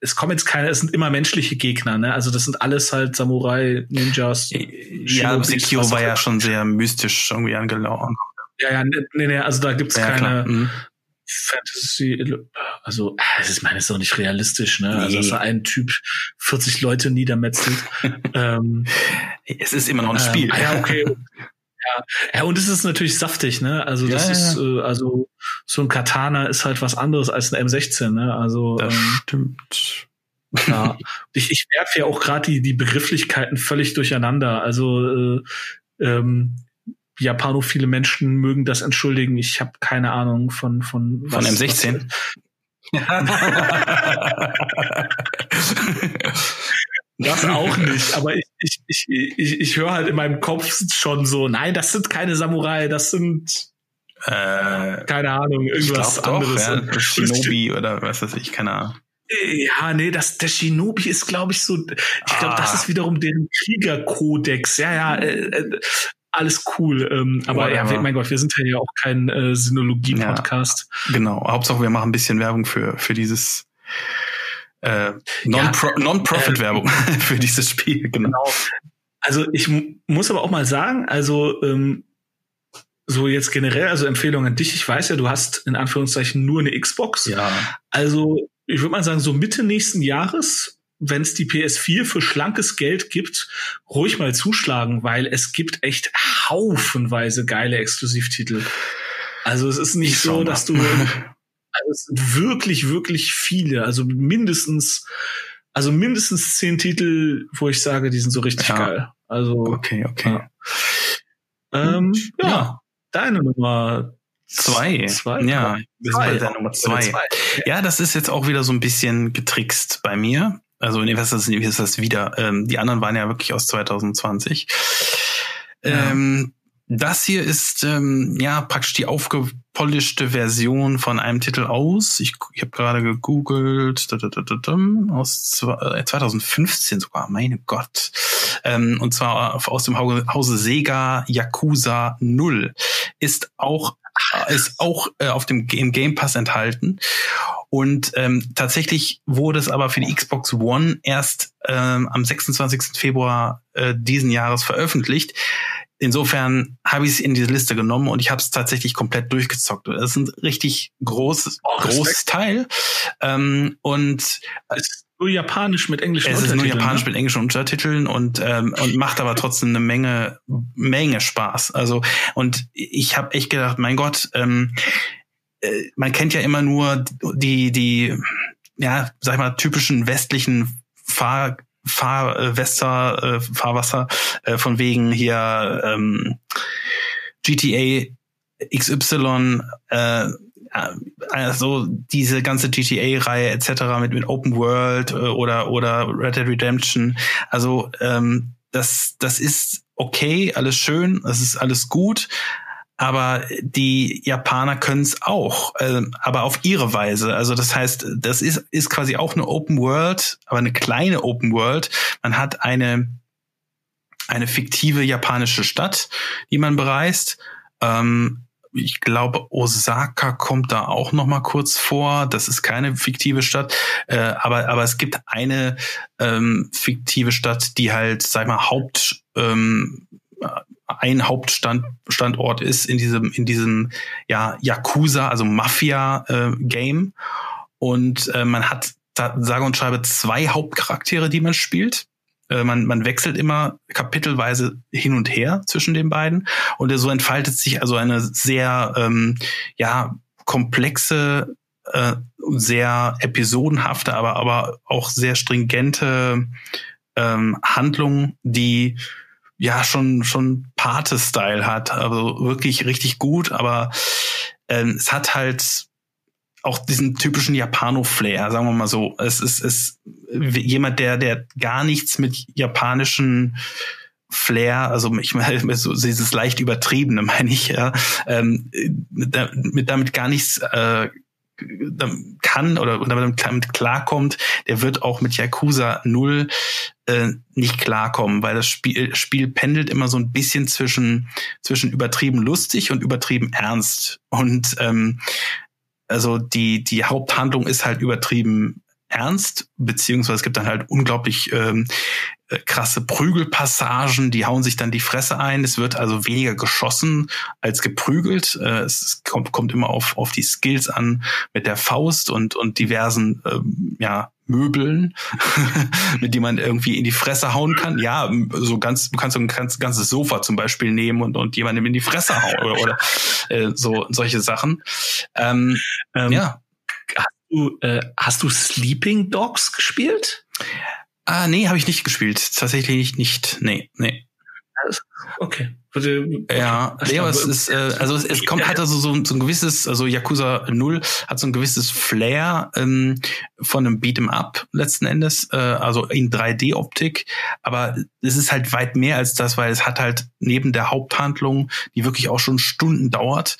es kommen jetzt keine, es sind immer menschliche Gegner, ne? Also das sind alles halt Samurai, Ninjas. Ja, Sekiro war ja schon sehr mystisch irgendwie angelaufen. Ja, ja, nee, nee, also da gibt's Ja, keine Mhm. Fantasy, also es ist, meine, ist doch nicht realistisch, ne? Also Nee. dass da ein Typ 40 Leute niedermetzelt. ähm, Es ist immer noch ein Ähm, Spiel. ja, okay. ja. ja, und es ist natürlich saftig, ne? Also das Ja, ja, ist, äh, also so ein Katana ist halt was anderes als ein M16, ne? Also Das ähm, stimmt. ja. ich, ich werfe ja auch gerade die, die Begrifflichkeiten völlig durcheinander. Also äh, ähm, Japanophile Menschen mögen das entschuldigen. Ich habe keine Ahnung von von Von M16? Das auch nicht, aber ich, ich, ich, ich, ich höre halt in meinem Kopf schon so, nein, das sind keine Samurai, das sind, äh, keine Ahnung, ich irgendwas doch, anderes. ja, Und- Shinobi oder was weiß ich, keine Ahnung. Ja, nee, das, der Shinobi ist, glaube ich, so, ich glaube, das Ah. ist wiederum deren Kriegerkodex. Ja, ja, äh, äh, alles cool. Ähm, aber ja, Whatever. mein Gott, wir sind ja auch kein äh, Sinologie-Podcast. Genau. Hauptsache, wir machen ein bisschen Werbung für, für dieses äh, Non-Pro- Non-Profit-Werbung für dieses Spiel. Genau. Genau. Also ich mu- muss aber auch mal sagen, also ähm, so jetzt generell, also Empfehlung an dich. Ich weiß ja, du hast in Anführungszeichen nur eine Xbox. Ja. Also ich würde mal sagen, so Mitte nächsten Jahres, wenn es die PS4 für schlankes Geld gibt, ruhig mal zuschlagen, weil es gibt echt haufenweise geile Exklusivtitel. Also es ist nicht Ich so, dass du also es sind wirklich, wirklich viele. Also mindestens, also mindestens zehn Titel, wo ich sage, die sind so richtig Ja. geil. Also Okay, okay. Ja. ähm, ja, Ja. deine Nummer Zwei. Zwei. Ja, Zwei. Nummer zwei. Ja, das ist jetzt auch wieder so ein bisschen getrickst bei mir. Also nee, was ist das, wie ist das wieder? Ähm, die anderen waren ja wirklich aus 2020. Ja. Ähm, das hier ist ähm, ja praktisch die aufgepolischte Version von einem Titel aus. Ich, ich habe gerade gegoogelt da, da, da, aus zwei- äh, 2015 sogar. Meine Gott. Ähm, und zwar aus dem Hause, Hause Sega Yakuza 0 ist auch ist auch äh, auf dem im Game Pass enthalten. Und ähm, tatsächlich wurde es aber für die Xbox One erst ähm, am 26. Februar äh, diesen Jahres veröffentlicht. Insofern habe ich es in diese Liste genommen und ich habe es tatsächlich komplett durchgezockt. Das ist ein richtig großes, Oh, großes Teil. Ähm, und Es nur japanisch mit englischen es ist nur Untertiteln, japanisch ne? mit englischen Untertiteln und ähm, und macht aber trotzdem eine Menge Menge Spaß. Also und ich habe echt gedacht, mein Gott, ähm, äh, man kennt ja immer nur die die ja sag ich mal typischen westlichen Fahr Fahr äh, äh, Fahrwasser äh, von wegen hier ähm, GTA XY äh, also diese ganze GTA-Reihe etc. mit, mit Open World äh, oder oder Red Dead Redemption. Also ähm, das das ist okay, alles schön, das ist alles gut. Aber die Japaner können es auch, äh, aber auf ihre Weise. Also das heißt, das ist, ist quasi auch eine Open World, aber eine kleine Open World. Man hat eine, eine fiktive japanische Stadt, die man bereist. Ähm, ich glaube, Osaka kommt da auch noch mal kurz vor. Das ist keine fiktive Stadt, äh, aber aber es gibt eine ähm, fiktive Stadt, die halt, sag mal, Haupt ähm, ein Hauptstandort ist in diesem in diesem ja Yakuza, also Mafia äh, Game und äh, man hat sage und schreibe zwei Hauptcharaktere, die man spielt. Äh, man, man wechselt immer kapitelweise hin und her zwischen den beiden. Und so entfaltet sich also eine sehr ähm, ja komplexe äh, sehr episodenhafte, aber aber auch sehr stringente ähm, Handlung, die ja schon schon Pate-Style hat, also wirklich richtig gut, aber ähm, es hat halt auch diesen typischen Japano-Flair, sagen wir mal so. Es ist, es jemand, der, der gar nichts mit japanischen Flair, also ich meine, so dieses leicht übertriebene, meine ich, ja, ähm, damit, damit gar nichts äh, kann oder damit klarkommt, der wird auch mit Yakuza 0 äh, nicht klarkommen, weil das Spiel, Spiel pendelt immer so ein bisschen zwischen, zwischen übertrieben lustig und übertrieben ernst. Und ähm, also die, die Haupthandlung ist halt übertrieben ernst, beziehungsweise es gibt dann halt unglaublich ähm, äh, krasse Prügelpassagen, die hauen sich dann die Fresse ein. Es wird also weniger geschossen als geprügelt. Äh, es kommt, kommt immer auf, auf die Skills an mit der Faust und, und diversen ähm, ja, Möbeln, mit denen man irgendwie in die Fresse hauen kann. Ja, so ganz, du kannst so ein ganzes Sofa zum Beispiel nehmen und, und jemandem in die Fresse hauen oder, oder äh, so solche Sachen. Ähm, ähm, ja du, äh, hast du Sleeping Dogs gespielt? Ah, nee, habe ich nicht gespielt. Tatsächlich nicht. Nee, nee. Okay. Ja, nee, aber es ist, äh, also es, es kommt, hat also so, so ein gewisses, also Yakuza 0 hat so ein gewisses Flair ähm, von einem Beat'em Up letzten Endes, äh, also in 3D-Optik, aber es ist halt weit mehr als das, weil es hat halt neben der Haupthandlung, die wirklich auch schon Stunden dauert,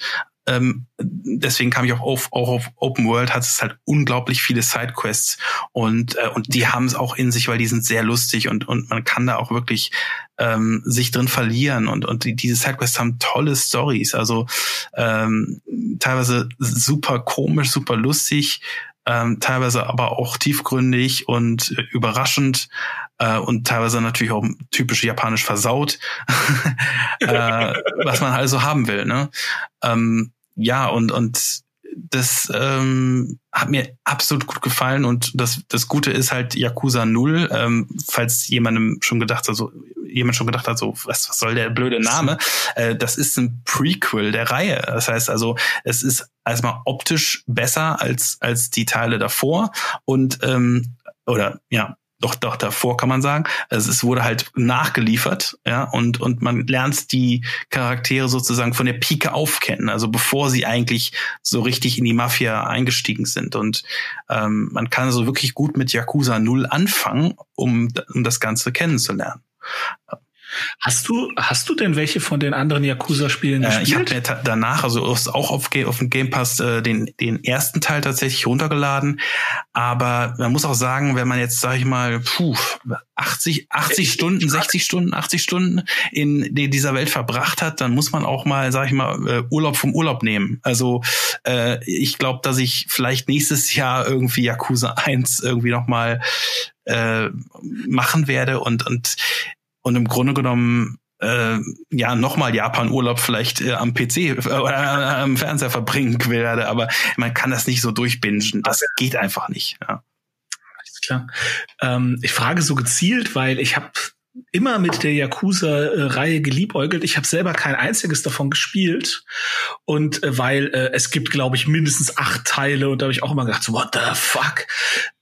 ähm, deswegen kam ich auch auf, auch auf Open World, hat es halt unglaublich viele Sidequests und, äh, und die haben es auch in sich, weil die sind sehr lustig und, und man kann da auch wirklich ähm, sich drin verlieren und, und die, diese Sidequests haben tolle Stories, also ähm, teilweise super komisch, super lustig, ähm, teilweise aber auch tiefgründig und äh, überraschend äh, und teilweise natürlich auch typisch japanisch versaut, äh, was man also haben will. Ne? Ähm, ja, und, und das ähm, hat mir absolut gut gefallen und das, das Gute ist halt Yakuza 0, ähm, falls jemandem schon gedacht hat, so, jemand schon gedacht hat, so, was, was soll der blöde Name? Äh, das ist ein Prequel der Reihe. Das heißt also, es ist erstmal optisch besser als, als die Teile davor und ähm, oder ja, doch, doch davor kann man sagen. Also es wurde halt nachgeliefert, ja, und, und man lernt die Charaktere sozusagen von der Pike auf kennen, also bevor sie eigentlich so richtig in die Mafia eingestiegen sind. Und ähm, man kann also wirklich gut mit Yakuza 0 anfangen, um, um das Ganze kennenzulernen. Hast du, hast du denn welche von den anderen Yakuza-Spielen gespielt? Äh, ich habe mir danach, also auch auf, auf dem Game Pass, äh, den, den ersten Teil tatsächlich runtergeladen. Aber man muss auch sagen, wenn man jetzt, sag ich mal, puh, 80, 80 Stunden, 60 Stunden, 80 Stunden in dieser Welt verbracht hat, dann muss man auch mal, sag ich mal, äh, Urlaub vom Urlaub nehmen. Also äh, ich glaube, dass ich vielleicht nächstes Jahr irgendwie Yakuza 1 irgendwie nochmal äh, machen werde und und und im Grunde genommen äh, ja nochmal Japan-Urlaub vielleicht äh, am PC äh, oder äh, am Fernseher verbringen werde, aber man kann das nicht so durchbingen. Das geht einfach nicht. Ja. Alles klar. Ähm, ich frage so gezielt, weil ich habe immer mit der Yakuza-Reihe geliebäugelt. Ich habe selber kein einziges davon gespielt. Und äh, weil äh, es gibt, glaube ich, mindestens acht Teile und da habe ich auch immer gedacht, so, what the fuck?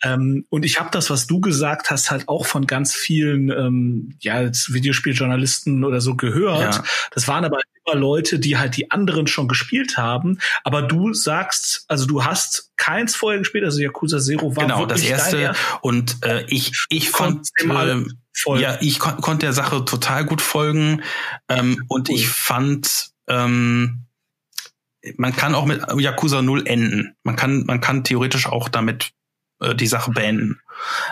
Ähm, und ich habe das, was du gesagt hast, halt auch von ganz vielen ähm, ja, Videospieljournalisten oder so gehört. Ja. Das waren aber über Leute, die halt die anderen schon gespielt haben. Aber du sagst, also du hast keins vorher gespielt, also Yakuza Zero war genau wirklich das erste. dein Und äh, ich ich fand äh, Folgen. ja ich kon konnte der Sache total gut folgen ähm, und Cool. ich fand ähm, man kann auch mit Yakuza 0 enden. Man kann man kann theoretisch auch damit äh, die Sache beenden.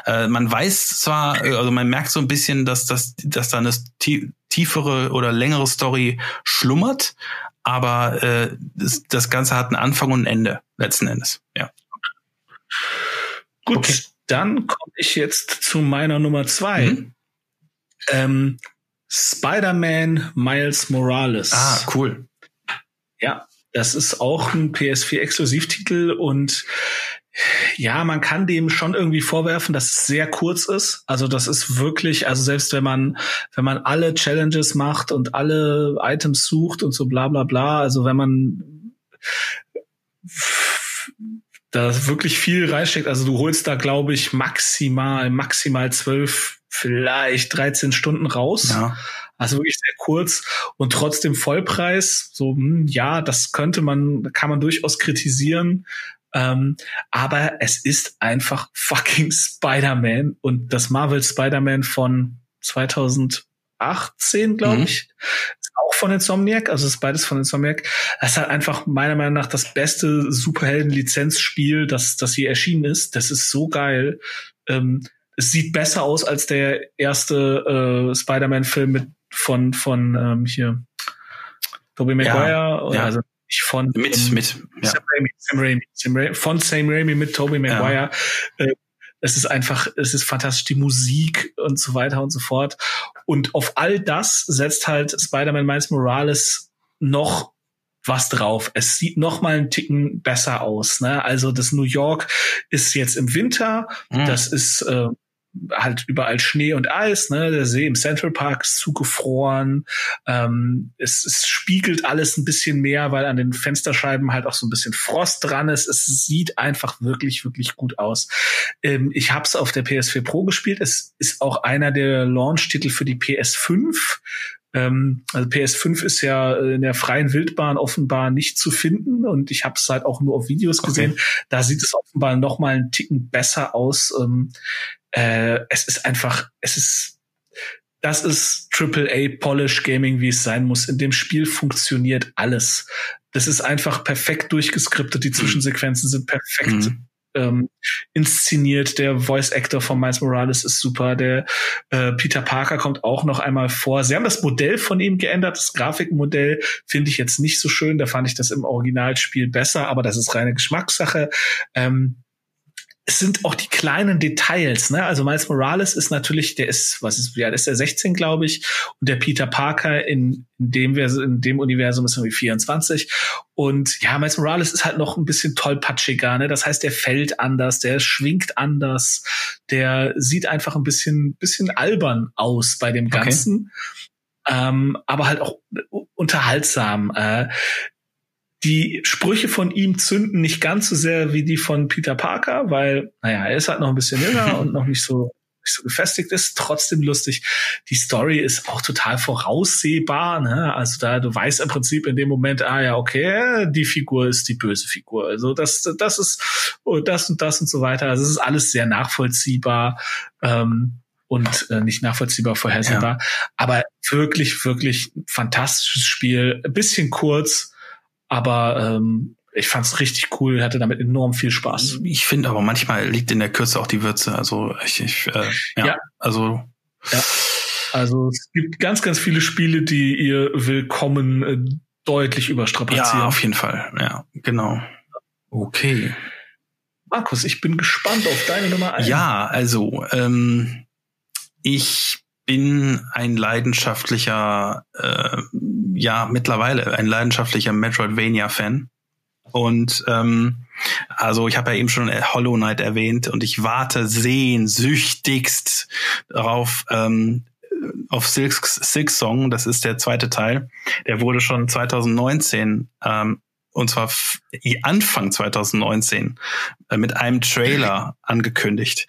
Äh, man weiß zwar, äh, also man merkt so ein bisschen, dass das, dass da eine tie- tiefere oder längere Story schlummert, aber äh, das, das Ganze hat einen Anfang und ein Ende letzten Endes. Ja. Gut, Okay. dann komme ich jetzt zu meiner Nummer zwei. Mhm. Ähm, Spider-Man Miles Morales. Ah, cool. Ja, das ist auch ein PS4-Exklusivtitel und ja, man kann dem schon irgendwie vorwerfen, dass es sehr kurz ist. Also das ist wirklich, also selbst wenn man, wenn man alle Challenges macht und alle Items sucht und so bla bla bla, also wenn man da wirklich viel reinsteckt, also du holst da, glaube ich, maximal, maximal zwölf, vielleicht 13 Stunden raus. Ja. Also wirklich sehr kurz und trotzdem Vollpreis. So, hm, ja, das könnte man, kann man durchaus kritisieren. Ähm, aber es ist einfach fucking Spider-Man und das Marvel Spider-Man von 2018, glaube Mhm. ich, ist auch von Insomniac, also ist beides von Insomniac. Das ist halt einfach meiner Meinung nach das beste Superhelden-Lizenzspiel, das, das je erschienen ist. Das ist so geil. Ähm, es sieht besser aus als der erste äh, Spider-Man-Film mit von von ähm, hier Tobey Maguire oder ja. also nicht von Mit, ähm, mit, ja. Sam Raimi, Sam Raimi, Sam Raimi, von Sam Raimi mit Tobey Maguire. Äh, es ist einfach, es ist fantastisch, die Musik und so weiter und so fort. Und auf all das setzt halt Spider-Man Miles Morales noch was drauf. Es sieht noch mal einen Ticken besser aus. Ne? Also das New York ist jetzt im Winter. Mhm. Das ist äh, halt überall Schnee und Eis. Ne? Der See im Central Park ist zugefroren. Ähm, es, es spiegelt alles ein bisschen mehr, weil an den Fensterscheiben halt auch so ein bisschen Frost dran ist. Es sieht einfach wirklich, wirklich gut aus. Ähm, ich habe es auf der PS4 Pro gespielt. Es ist auch einer der Launch-Titel für die PS5. Ähm, also PS5 ist ja in der freien Wildbahn offenbar nicht zu finden und ich habe es halt auch nur auf Videos Okay. gesehen. Da sieht es offenbar noch mal einen Ticken besser aus. Äh, es ist einfach, es ist, das ist AAA Polish Gaming, wie es sein muss. In dem Spiel funktioniert alles. Das ist einfach perfekt durchgeskriptet. Die Zwischensequenzen sind perfekt Mhm. ähm, inszeniert. Der Voice Actor von Miles Morales ist super. Der äh, Peter Parker kommt auch noch einmal vor. Sie haben das Modell von ihm geändert. Das Grafikmodell finde ich jetzt nicht so schön. Da fand ich das im Originalspiel besser, aber das ist reine Geschmackssache. Ähm, es sind auch die kleinen Details, ne? Also Miles Morales ist natürlich, der ist, was ist, alt ist der 16, glaube ich, und der Peter Parker in, in dem in dem Universum ist irgendwie 24. Und ja, Miles Morales ist halt noch ein bisschen tollpatschiger, ne? Das heißt, der fällt anders, der schwingt anders, der sieht einfach ein bisschen, bisschen albern aus bei dem Okay. Ganzen. Ähm, aber halt auch unterhaltsam. Äh, die Sprüche von ihm zünden nicht ganz so sehr wie die von Peter Parker, weil, naja, er ist halt noch ein bisschen jünger und noch nicht so, nicht so gefestigt ist. Trotzdem lustig. Die Story ist auch total voraussehbar. Ne? Also da, du weißt im Prinzip in dem Moment, ah ja, okay, die Figur ist die böse Figur. Also das, das ist oh, das und das und so weiter. Also es ist alles sehr nachvollziehbar. Ähm, und äh, nicht nachvollziehbar vorhersehbar. Aber wirklich, wirklich fantastisches Spiel. Ein bisschen kurz, aber ähm, ich fand es richtig cool, hatte damit enorm viel Spaß. Ich finde aber manchmal liegt in der Kürze auch die Würze. Also ich, ich äh, ja, Ja. also Also es gibt ganz, ganz viele Spiele, die ihr Willkommen äh, deutlich überstrapazieren. ja, auf jeden Fall. Ja, genau. Okay. Markus, ich bin gespannt auf deine Nummer eins. Ja, also ähm, ich bin ein leidenschaftlicher, äh, ja mittlerweile ein leidenschaftlicher Metroidvania-Fan. Und ähm, also ich habe ja eben schon Hollow Knight erwähnt und ich warte sehnsüchtigst darauf ähm, auf Silk, Silk Song. Das ist der zweite Teil. Der wurde schon 2019 ähm, und zwar Anfang 2019 äh, mit einem Trailer angekündigt.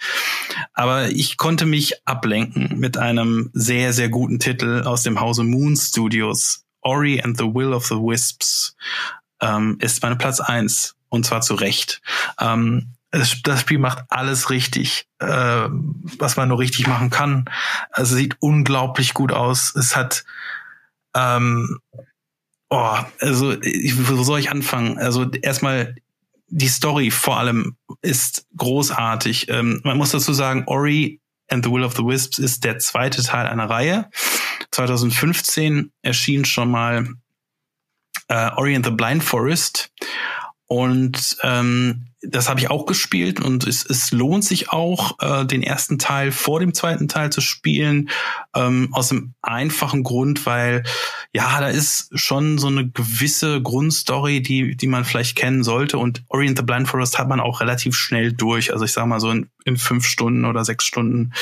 Aber ich konnte mich ablenken mit einem sehr, sehr guten Titel aus dem Hause Moon Studios. Ori and the Will of the Wisps ähm, ist meine Platz eins und zwar zu Recht. Ähm, das, das Spiel macht alles richtig, äh, was man nur richtig machen kann. Also sieht unglaublich gut aus. Es hat ähm, oh, also wo soll ich anfangen? Also erstmal die Story vor allem ist großartig. Ähm, man muss dazu sagen, Ori and the Will of the Wisps ist der zweite Teil einer Reihe. 2015 erschien schon mal äh, Ori and the Blind Forest und ähm, das habe ich auch gespielt und es, es lohnt sich auch, äh, den ersten Teil vor dem zweiten Teil zu spielen, ähm, aus dem einfachen Grund, weil ja, da ist schon so eine gewisse Grundstory, die, die man vielleicht kennen sollte und Orient the Blind Forest hat man auch relativ schnell durch. Also ich sage mal so in, in fünf Stunden oder sechs Stunden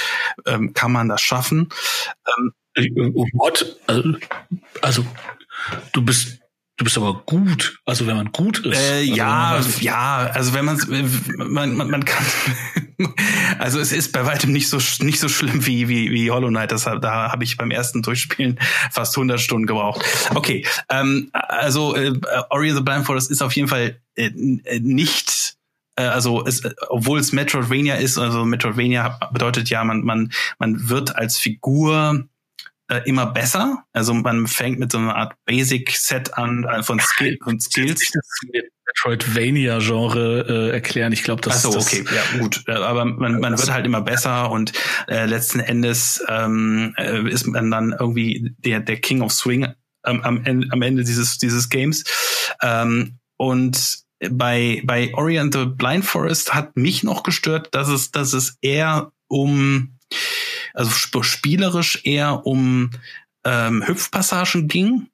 ähm, kann man das schaffen. Ähm, Gott, also, also du bist Du bist aber gut. Also wenn man gut ist. Äh, also ja, ja. Also wenn man, man, man, man kann. also es ist bei weitem nicht so nicht so schlimm wie wie wie Hollow Knight. Das, da habe ich beim ersten Durchspielen fast 100 Stunden gebraucht. Okay, ähm, also äh, Ori the Blind Forest ist auf jeden Fall äh, nicht äh, also es, obwohl es Metroidvania ist, also Metroidvania bedeutet ja, man man man wird als Figur äh, immer besser. Also man fängt mit so einer Art Basic-Set an äh, von, Skill, von Skills. Metroidvania-Genre äh, erklären. Ich glaube, das ist so, okay, ja gut. Aber man, man wird halt immer besser und äh, letzten Endes ähm, äh, ist man dann irgendwie der der King of Swing ähm, am, am Ende dieses dieses Games. Ähm, und bei bei Oriental Blind Forest hat mich noch gestört, dass es dass es eher um also spielerisch eher um ähm, Hüpfpassagen ging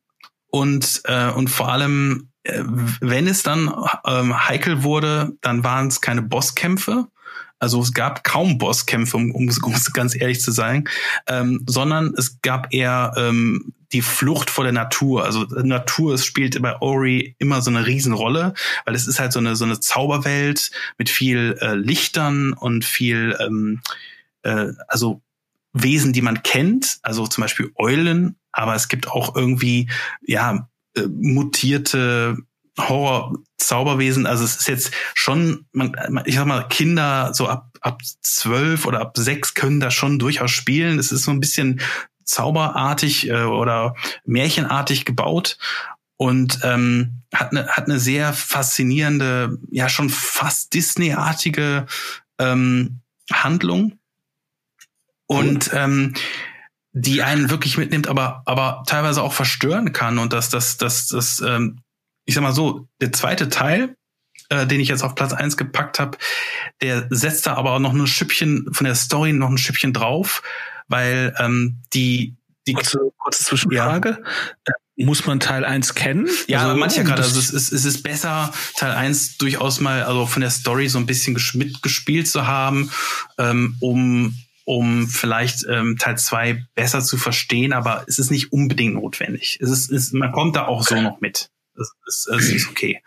und äh, und vor allem äh, wenn es dann ähm, heikel wurde, dann waren es keine Bosskämpfe. Also es gab kaum Bosskämpfe, um, um, um ganz ehrlich zu sein, ähm, sondern es gab eher ähm, die Flucht vor der Natur. Also Natur es spielt bei Ori immer so eine Riesenrolle, weil es ist halt so eine so eine Zauberwelt mit viel äh, Lichtern und viel ähm, äh, also Wesen, die man kennt, also zum Beispiel Eulen, aber es gibt auch irgendwie, ja, äh, mutierte Horror-Zauberwesen. Also es ist jetzt schon, man, ich sag mal, Kinder so ab, ab zwölf oder ab sechs können da schon durchaus spielen. Es ist so ein bisschen zauberartig äh, oder märchenartig gebaut und ähm, hat eine hat eine sehr faszinierende, ja schon fast Disney-artige ähm, Handlung und ähm, die einen wirklich mitnimmt, aber aber teilweise auch verstören kann und dass das das das ähm, ich sag mal so der zweite Teil äh, den ich jetzt auf Platz eins gepackt habe, der setzt da aber auch noch ein Schüppchen von der Story noch ein Schüppchen drauf, weil ähm, die die kurze, kurze Zwischenfrage. Ja. Äh, muss man Teil 1 kennen? Ja, also, mancher gerade. Also es ist, es ist besser, Teil 1 durchaus mal, also von der Story so ein bisschen mitgespielt zu haben, ähm, um um vielleicht ähm, Teil zwei besser zu verstehen, aber es ist nicht unbedingt notwendig. Es ist, es, man kommt da auch okay. so noch mit. Das ist, das ist okay.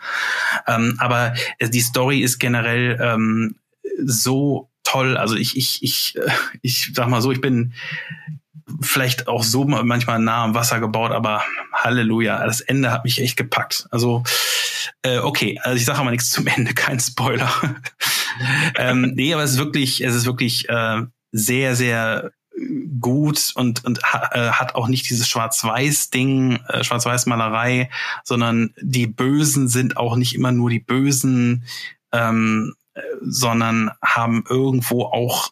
Ähm, aber die Story ist generell ähm, so toll. Also ich, ich, ich, äh, ich sag mal so, ich bin vielleicht auch so manchmal nah am Wasser gebaut, aber Halleluja, das Ende hat mich echt gepackt. Also äh, okay, also ich sage aber nichts zum Ende, kein Spoiler. ähm, nee, aber es ist wirklich, es ist wirklich äh, sehr, sehr gut und, und äh, hat auch nicht dieses Schwarz-Weiß-Ding, äh, Schwarz-Weiß-Malerei, sondern die Bösen sind auch nicht immer nur die Bösen, ähm, sondern haben irgendwo auch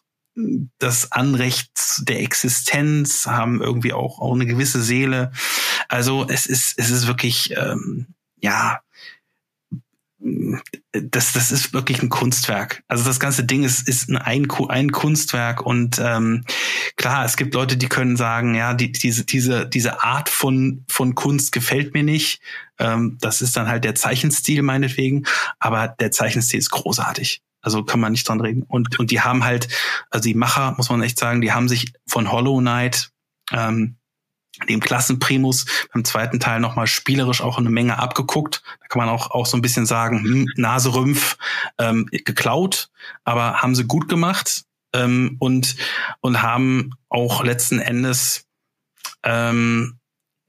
das Anrecht der Existenz, haben irgendwie auch, auch eine gewisse Seele. Also es ist, es ist wirklich, ähm, ja, das, das ist wirklich ein Kunstwerk. Also das ganze Ding ist, ist ein, ein Kunstwerk und ähm, klar, es gibt Leute, die können sagen, ja, die, diese, diese, diese Art von, von Kunst gefällt mir nicht. Ähm, das ist dann halt der Zeichenstil meinetwegen, aber der Zeichenstil ist großartig. Also kann man nicht dran reden. Und, und die haben halt, also die Macher, muss man echt sagen, die haben sich von Hollow Knight ähm, dem Klassenprimus beim zweiten Teil nochmal spielerisch auch eine Menge abgeguckt. Da kann man auch, auch so ein bisschen sagen, hm, Naserümpf ähm, geklaut, aber haben sie gut gemacht ähm, und, und haben auch letzten Endes ähm,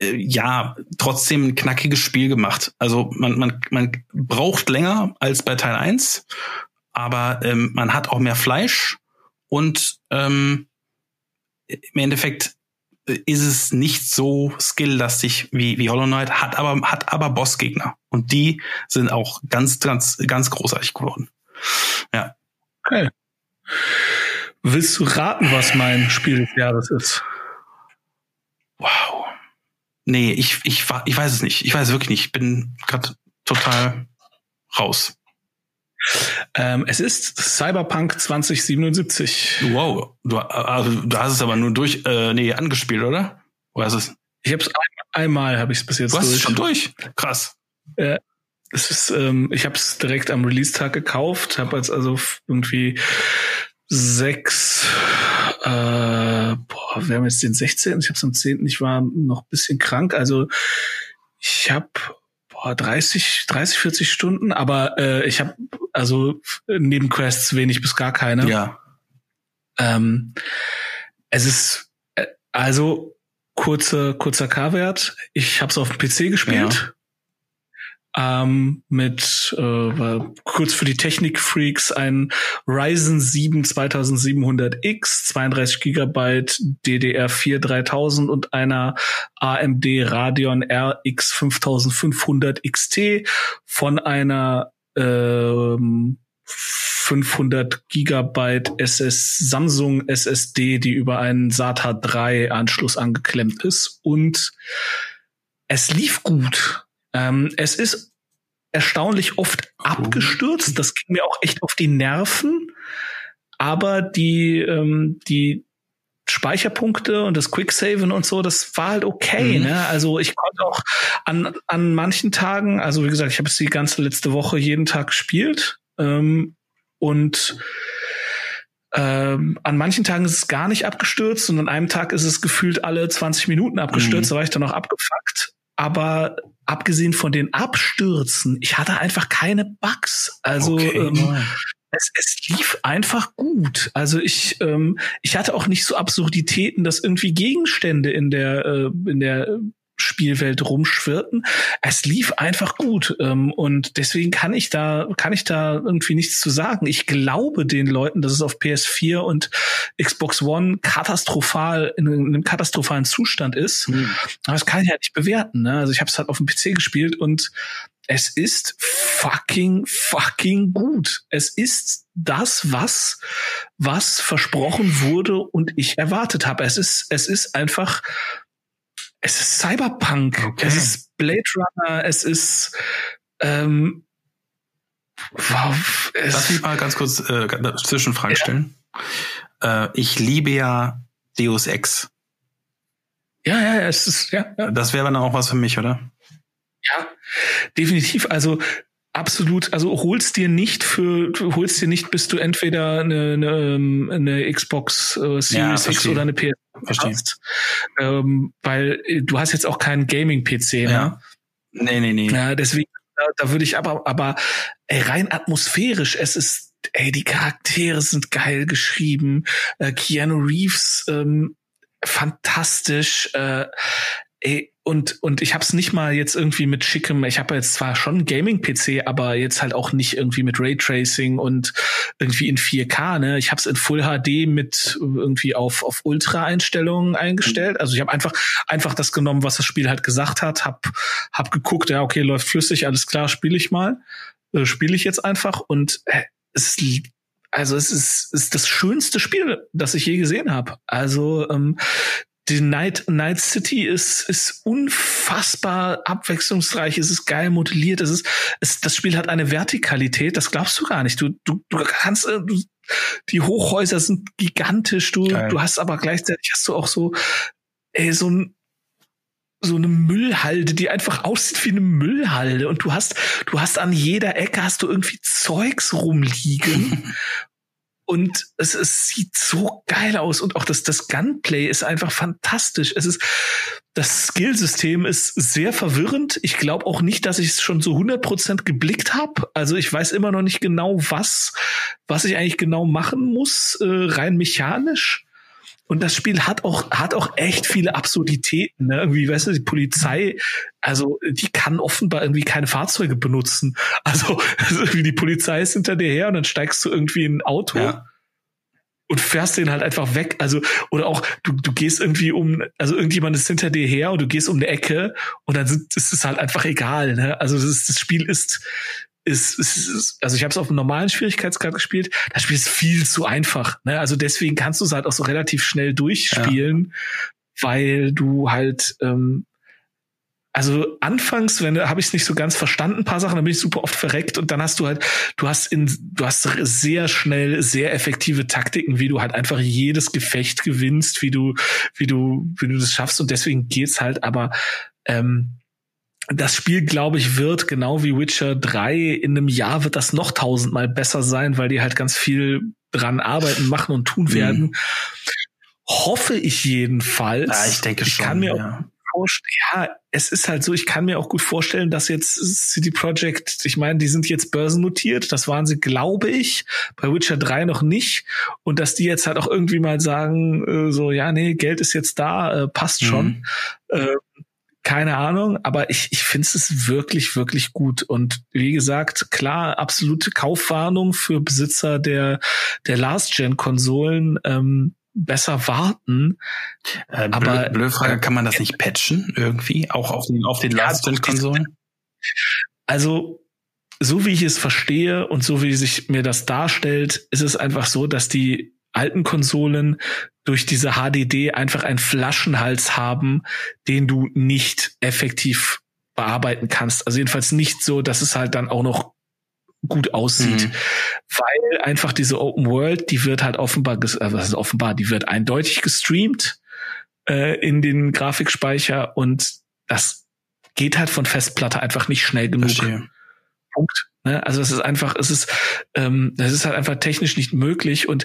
äh, ja, trotzdem ein knackiges Spiel gemacht. Also man, man, man braucht länger als bei Teil 1, aber ähm, man hat auch mehr Fleisch und ähm, im Endeffekt ist es nicht so skilllastig wie, wie Hollow Knight, hat aber, hat aber Bossgegner. Und die sind auch ganz, ganz, ganz großartig geworden. Ja. Okay. Willst du raten, was mein Spiel des Jahres ist? Wow. Nee, ich, ich, ich weiß es nicht. Ich weiß es wirklich nicht. Ich bin gerade total raus. Ähm, es ist Cyberpunk 2077. Wow, du, also, du hast es aber nur durch, äh, nee, angespielt, oder? Oder ist es? Ich habe es einmal, habe ich es bis jetzt du hast durch. Es schon durch. Krass. Äh, es ist, ähm, ich habe es direkt am Release-Tag gekauft, habe jetzt also irgendwie sechs, äh, boah, wir haben jetzt den 16. Ich habe es am 10. Ich war noch ein bisschen krank, also ich habe 30, 30, 40 Stunden, aber äh, ich habe also neben Quests wenig bis gar keine. Ja. Ähm, es ist äh, also kurze, kurzer K-Wert. Ich habe es auf dem PC gespielt. Ähm, mit äh, kurz für die Technik-Freaks ein Ryzen 7 2700X, 32 Gigabyte DDR4 3000 und einer AMD Radeon RX 5500 XT von einer ähm, 500 Gigabyte SS Samsung SSD, die über einen SATA 3 Anschluss angeklemmt ist und es lief gut. Ähm, es ist erstaunlich oft abgestürzt. Das ging mir auch echt auf die Nerven. Aber die, ähm, die Speicherpunkte und das Quicksaven und so, das war halt okay. Mhm. Ne? Also ich konnte auch an, an manchen Tagen, also wie gesagt, ich habe es die ganze letzte Woche jeden Tag gespielt. Ähm, und ähm, an manchen Tagen ist es gar nicht abgestürzt und an einem Tag ist es gefühlt alle 20 Minuten abgestürzt. Mhm. Da war ich dann noch abgefuckt. Aber abgesehen von den Abstürzen, ich hatte einfach keine Bugs. Also okay. ähm, es, es lief einfach gut. Also ich, ähm, ich hatte auch nicht so Absurditäten, dass irgendwie Gegenstände in der, äh, in der Spielwelt rumschwirrten. Es lief einfach gut ähm, und deswegen kann ich da kann ich da irgendwie nichts zu sagen. Ich glaube den Leuten, dass es auf PS4 und Xbox One katastrophal in, in einem katastrophalen Zustand ist. Mhm. Aber das kann ich halt nicht bewerten. Ne? Also ich habe es halt auf dem PC gespielt und es ist fucking fucking gut. Es ist das, was was versprochen wurde und ich erwartet habe. Es ist es ist einfach es ist Cyberpunk, okay. es ist Blade Runner, es ist ähm, wow, es Lass mich mal ganz kurz äh, Zwischenfragen ja. stellen. Äh, ich liebe ja Deus Ex. Ja, ja, es ist ja. ja. Das wäre dann auch was für mich, oder? Ja, definitiv. Also absolut, also holst dir nicht für, holst dir nicht, bis du entweder eine, eine, ähm, eine Xbox äh, Series ja, X oder eine PS hast. Ähm, weil äh, du hast jetzt auch keinen Gaming-PC, ne? Ja. Nee, nee, nee. Ja, deswegen, da, da würde ich aber, aber ey, rein atmosphärisch, es ist, ey, die Charaktere sind geil geschrieben, äh, Keanu Reeves, ähm, fantastisch, äh, ey, und und ich habe es nicht mal jetzt irgendwie mit schickem, ich habe jetzt zwar schon Gaming PC, aber jetzt halt auch nicht irgendwie mit Raytracing und irgendwie in 4K, ne? Ich habe es in Full HD mit irgendwie auf auf Ultra Einstellungen eingestellt. Also ich habe einfach einfach das genommen, was das Spiel halt gesagt hat, hab hab geguckt, ja, okay, läuft flüssig, alles klar, spiele ich mal. Äh, spiele ich jetzt einfach und äh, es also es ist, ist das schönste Spiel, das ich je gesehen habe. Also ähm, die Night, Night City ist, ist unfassbar abwechslungsreich, es ist geil modelliert, es ist, es, das Spiel hat eine Vertikalität, das glaubst du gar nicht. Du, du, du kannst, äh, du, die Hochhäuser sind gigantisch, du, du hast aber gleichzeitig hast du auch so, ey, so ein, so eine Müllhalde, die einfach aussieht wie eine Müllhalde und du hast, du hast an jeder Ecke hast du irgendwie Zeugs rumliegen und es, es sieht so geil aus und auch das, das Gunplay ist einfach fantastisch. Es ist, das Skillsystem ist sehr verwirrend. Ich glaube auch nicht, dass ich es schon so 100% geblickt habe. Also ich weiß immer noch nicht genau, was, was ich eigentlich genau machen muss, äh, rein mechanisch. Und das Spiel hat auch, hat auch echt viele Absurditäten. Ne? Irgendwie, weißt du, die Polizei, also die kann offenbar irgendwie keine Fahrzeuge benutzen. Also, also die Polizei ist hinter dir her und dann steigst du irgendwie in ein Auto. Ja und fährst den halt einfach weg. Also, oder auch, du, du gehst irgendwie um, also irgendjemand ist hinter dir her und du gehst um eine Ecke und dann sind, ist es halt einfach egal. Ne? Also das, ist, das Spiel ist, ist, ist, ist also ich habe es auf einem normalen Schwierigkeitsgrad gespielt. Das Spiel ist viel zu einfach. Ne? Also deswegen kannst du es halt auch so relativ schnell durchspielen, ja. weil du halt ähm, also anfangs, wenn habe ich es nicht so ganz verstanden, ein paar Sachen, dann bin ich super oft verreckt und dann hast du halt, du hast in, du hast sehr schnell sehr effektive Taktiken, wie du halt einfach jedes Gefecht gewinnst, wie du, wie du, wie du das schaffst und deswegen geht's halt, aber ähm, das Spiel, glaube ich, wird genau wie Witcher 3 in einem Jahr wird das noch tausendmal besser sein, weil die halt ganz viel dran arbeiten, machen und tun mhm. werden. Mhm. Hoffe ich jedenfalls. Ja, ich denke ich schon. Kann mir ja. ja, es ist halt so, ich kann mir auch gut vorstellen, dass jetzt City Project, ich meine, die sind jetzt börsennotiert, das waren sie, glaube ich, bei Witcher 3 noch nicht. Und dass die jetzt halt auch irgendwie mal sagen, äh, so, ja, nee, Geld ist jetzt da, äh, passt schon. Mhm. Äh, keine Ahnung, aber ich, ich finde es wirklich, wirklich gut. Und wie gesagt, klar, absolute Kaufwarnung für Besitzer der, der Last-Gen-Konsolen. Ähm, besser warten. Äh, aber blöde Frage, kann man das nicht patchen irgendwie, auch auf den, auf den Last-Gen-Konsolen? Also, so wie ich es verstehe und so wie sich mir das darstellt, ist es einfach so, dass die alten Konsolen durch diese HDD einfach einen Flaschenhals haben, den du nicht effektiv bearbeiten kannst. Also jedenfalls nicht so, dass es halt dann auch noch gut aussieht. Mhm. Weil einfach diese Open World, die wird halt offenbar, also das ist offenbar, die wird eindeutig gestreamt äh, in den Grafikspeicher und das geht halt von Festplatte einfach nicht schnell genug. Verstehe. Punkt. Ne? Also es ist einfach, es ist, ähm, es ist halt einfach technisch nicht möglich und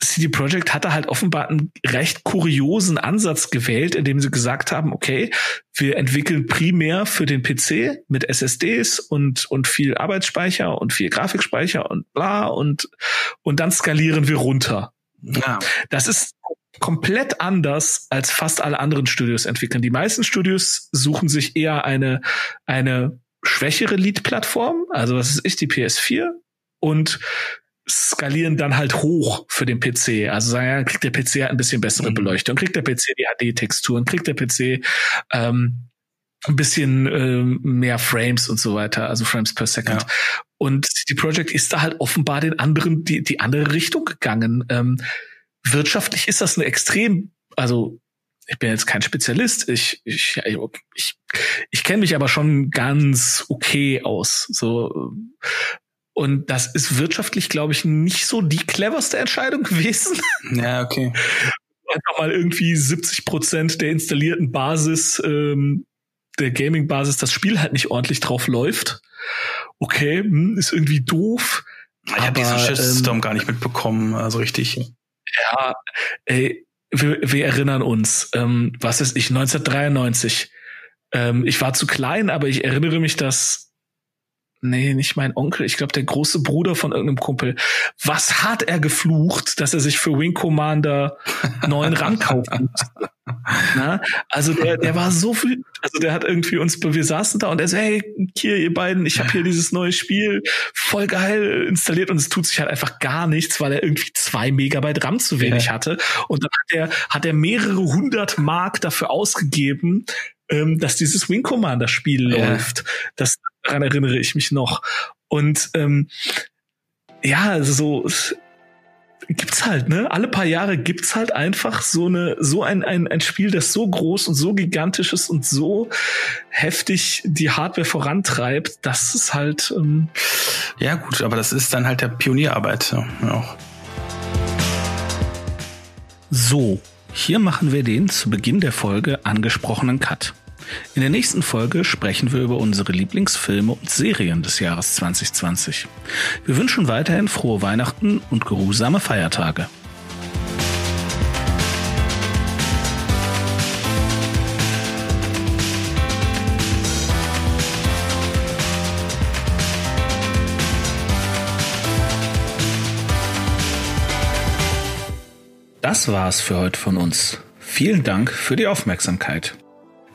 CD Projekt hatte halt offenbar einen recht kuriosen Ansatz gewählt, indem sie gesagt haben, okay, wir entwickeln primär für den PC mit SSDs und, und viel Arbeitsspeicher und viel Grafikspeicher und bla und, und dann skalieren wir runter. Ja. Das ist komplett anders als fast alle anderen Studios entwickeln. Die meisten Studios suchen sich eher eine, eine schwächere Lead-Plattform, also was ist ich, die PS4 und skalieren dann halt hoch für den PC. Also sagen, ja, kriegt der PC halt ein bisschen bessere mhm. Beleuchtung, kriegt der PC die HD-Texturen, kriegt der PC ähm, ein bisschen ähm, mehr Frames und so weiter, also Frames per Second. Ja. Und die Project ist da halt offenbar den anderen, die, die andere Richtung gegangen. Ähm, wirtschaftlich ist das eine extrem, also ich bin jetzt kein Spezialist, ich, ich, ich, ich kenne mich aber schon ganz okay aus. So und das ist wirtschaftlich, glaube ich, nicht so die cleverste Entscheidung gewesen. Ja, okay. Einfach mal irgendwie 70 Prozent der installierten Basis, ähm, der Gaming-Basis, das Spiel halt nicht ordentlich drauf läuft. Okay, hm, ist irgendwie doof. Ich habe diesen Shitstorm ähm, gar nicht mitbekommen, also richtig. Ja, ey, wir, wir erinnern uns, ähm, was ist ich, 1993. Ähm, ich war zu klein, aber ich erinnere mich, dass nee, nicht mein Onkel, ich glaube der große Bruder von irgendeinem Kumpel. Was hat er geflucht, dass er sich für Wing Commander neuen RAM kaufen musste? Na? Also der, der war so viel, also der hat irgendwie uns, wir saßen da und er so, hey, hier ihr beiden, ich habe hier dieses neue Spiel, voll geil installiert und es tut sich halt einfach gar nichts, weil er irgendwie zwei Megabyte RAM zu wenig ja. hatte. Und dann hat er, hat er mehrere hundert Mark dafür ausgegeben, ähm, dass dieses Wing Commander Spiel ja. läuft. Das daran erinnere ich mich noch. Und ähm, ja, also so gibt's halt, ne? Alle paar Jahre gibt's halt einfach so eine, so ein, ein, ein Spiel, das so groß und so gigantisch ist und so heftig die Hardware vorantreibt, dass es halt. Ähm ja, gut, aber das ist dann halt der Pionierarbeit ja, auch. So, hier machen wir den zu Beginn der Folge angesprochenen Cut. In der nächsten Folge sprechen wir über unsere Lieblingsfilme und Serien des Jahres 2020. Wir wünschen weiterhin frohe Weihnachten und geruhsame Feiertage. Das war's für heute von uns. Vielen Dank für die Aufmerksamkeit.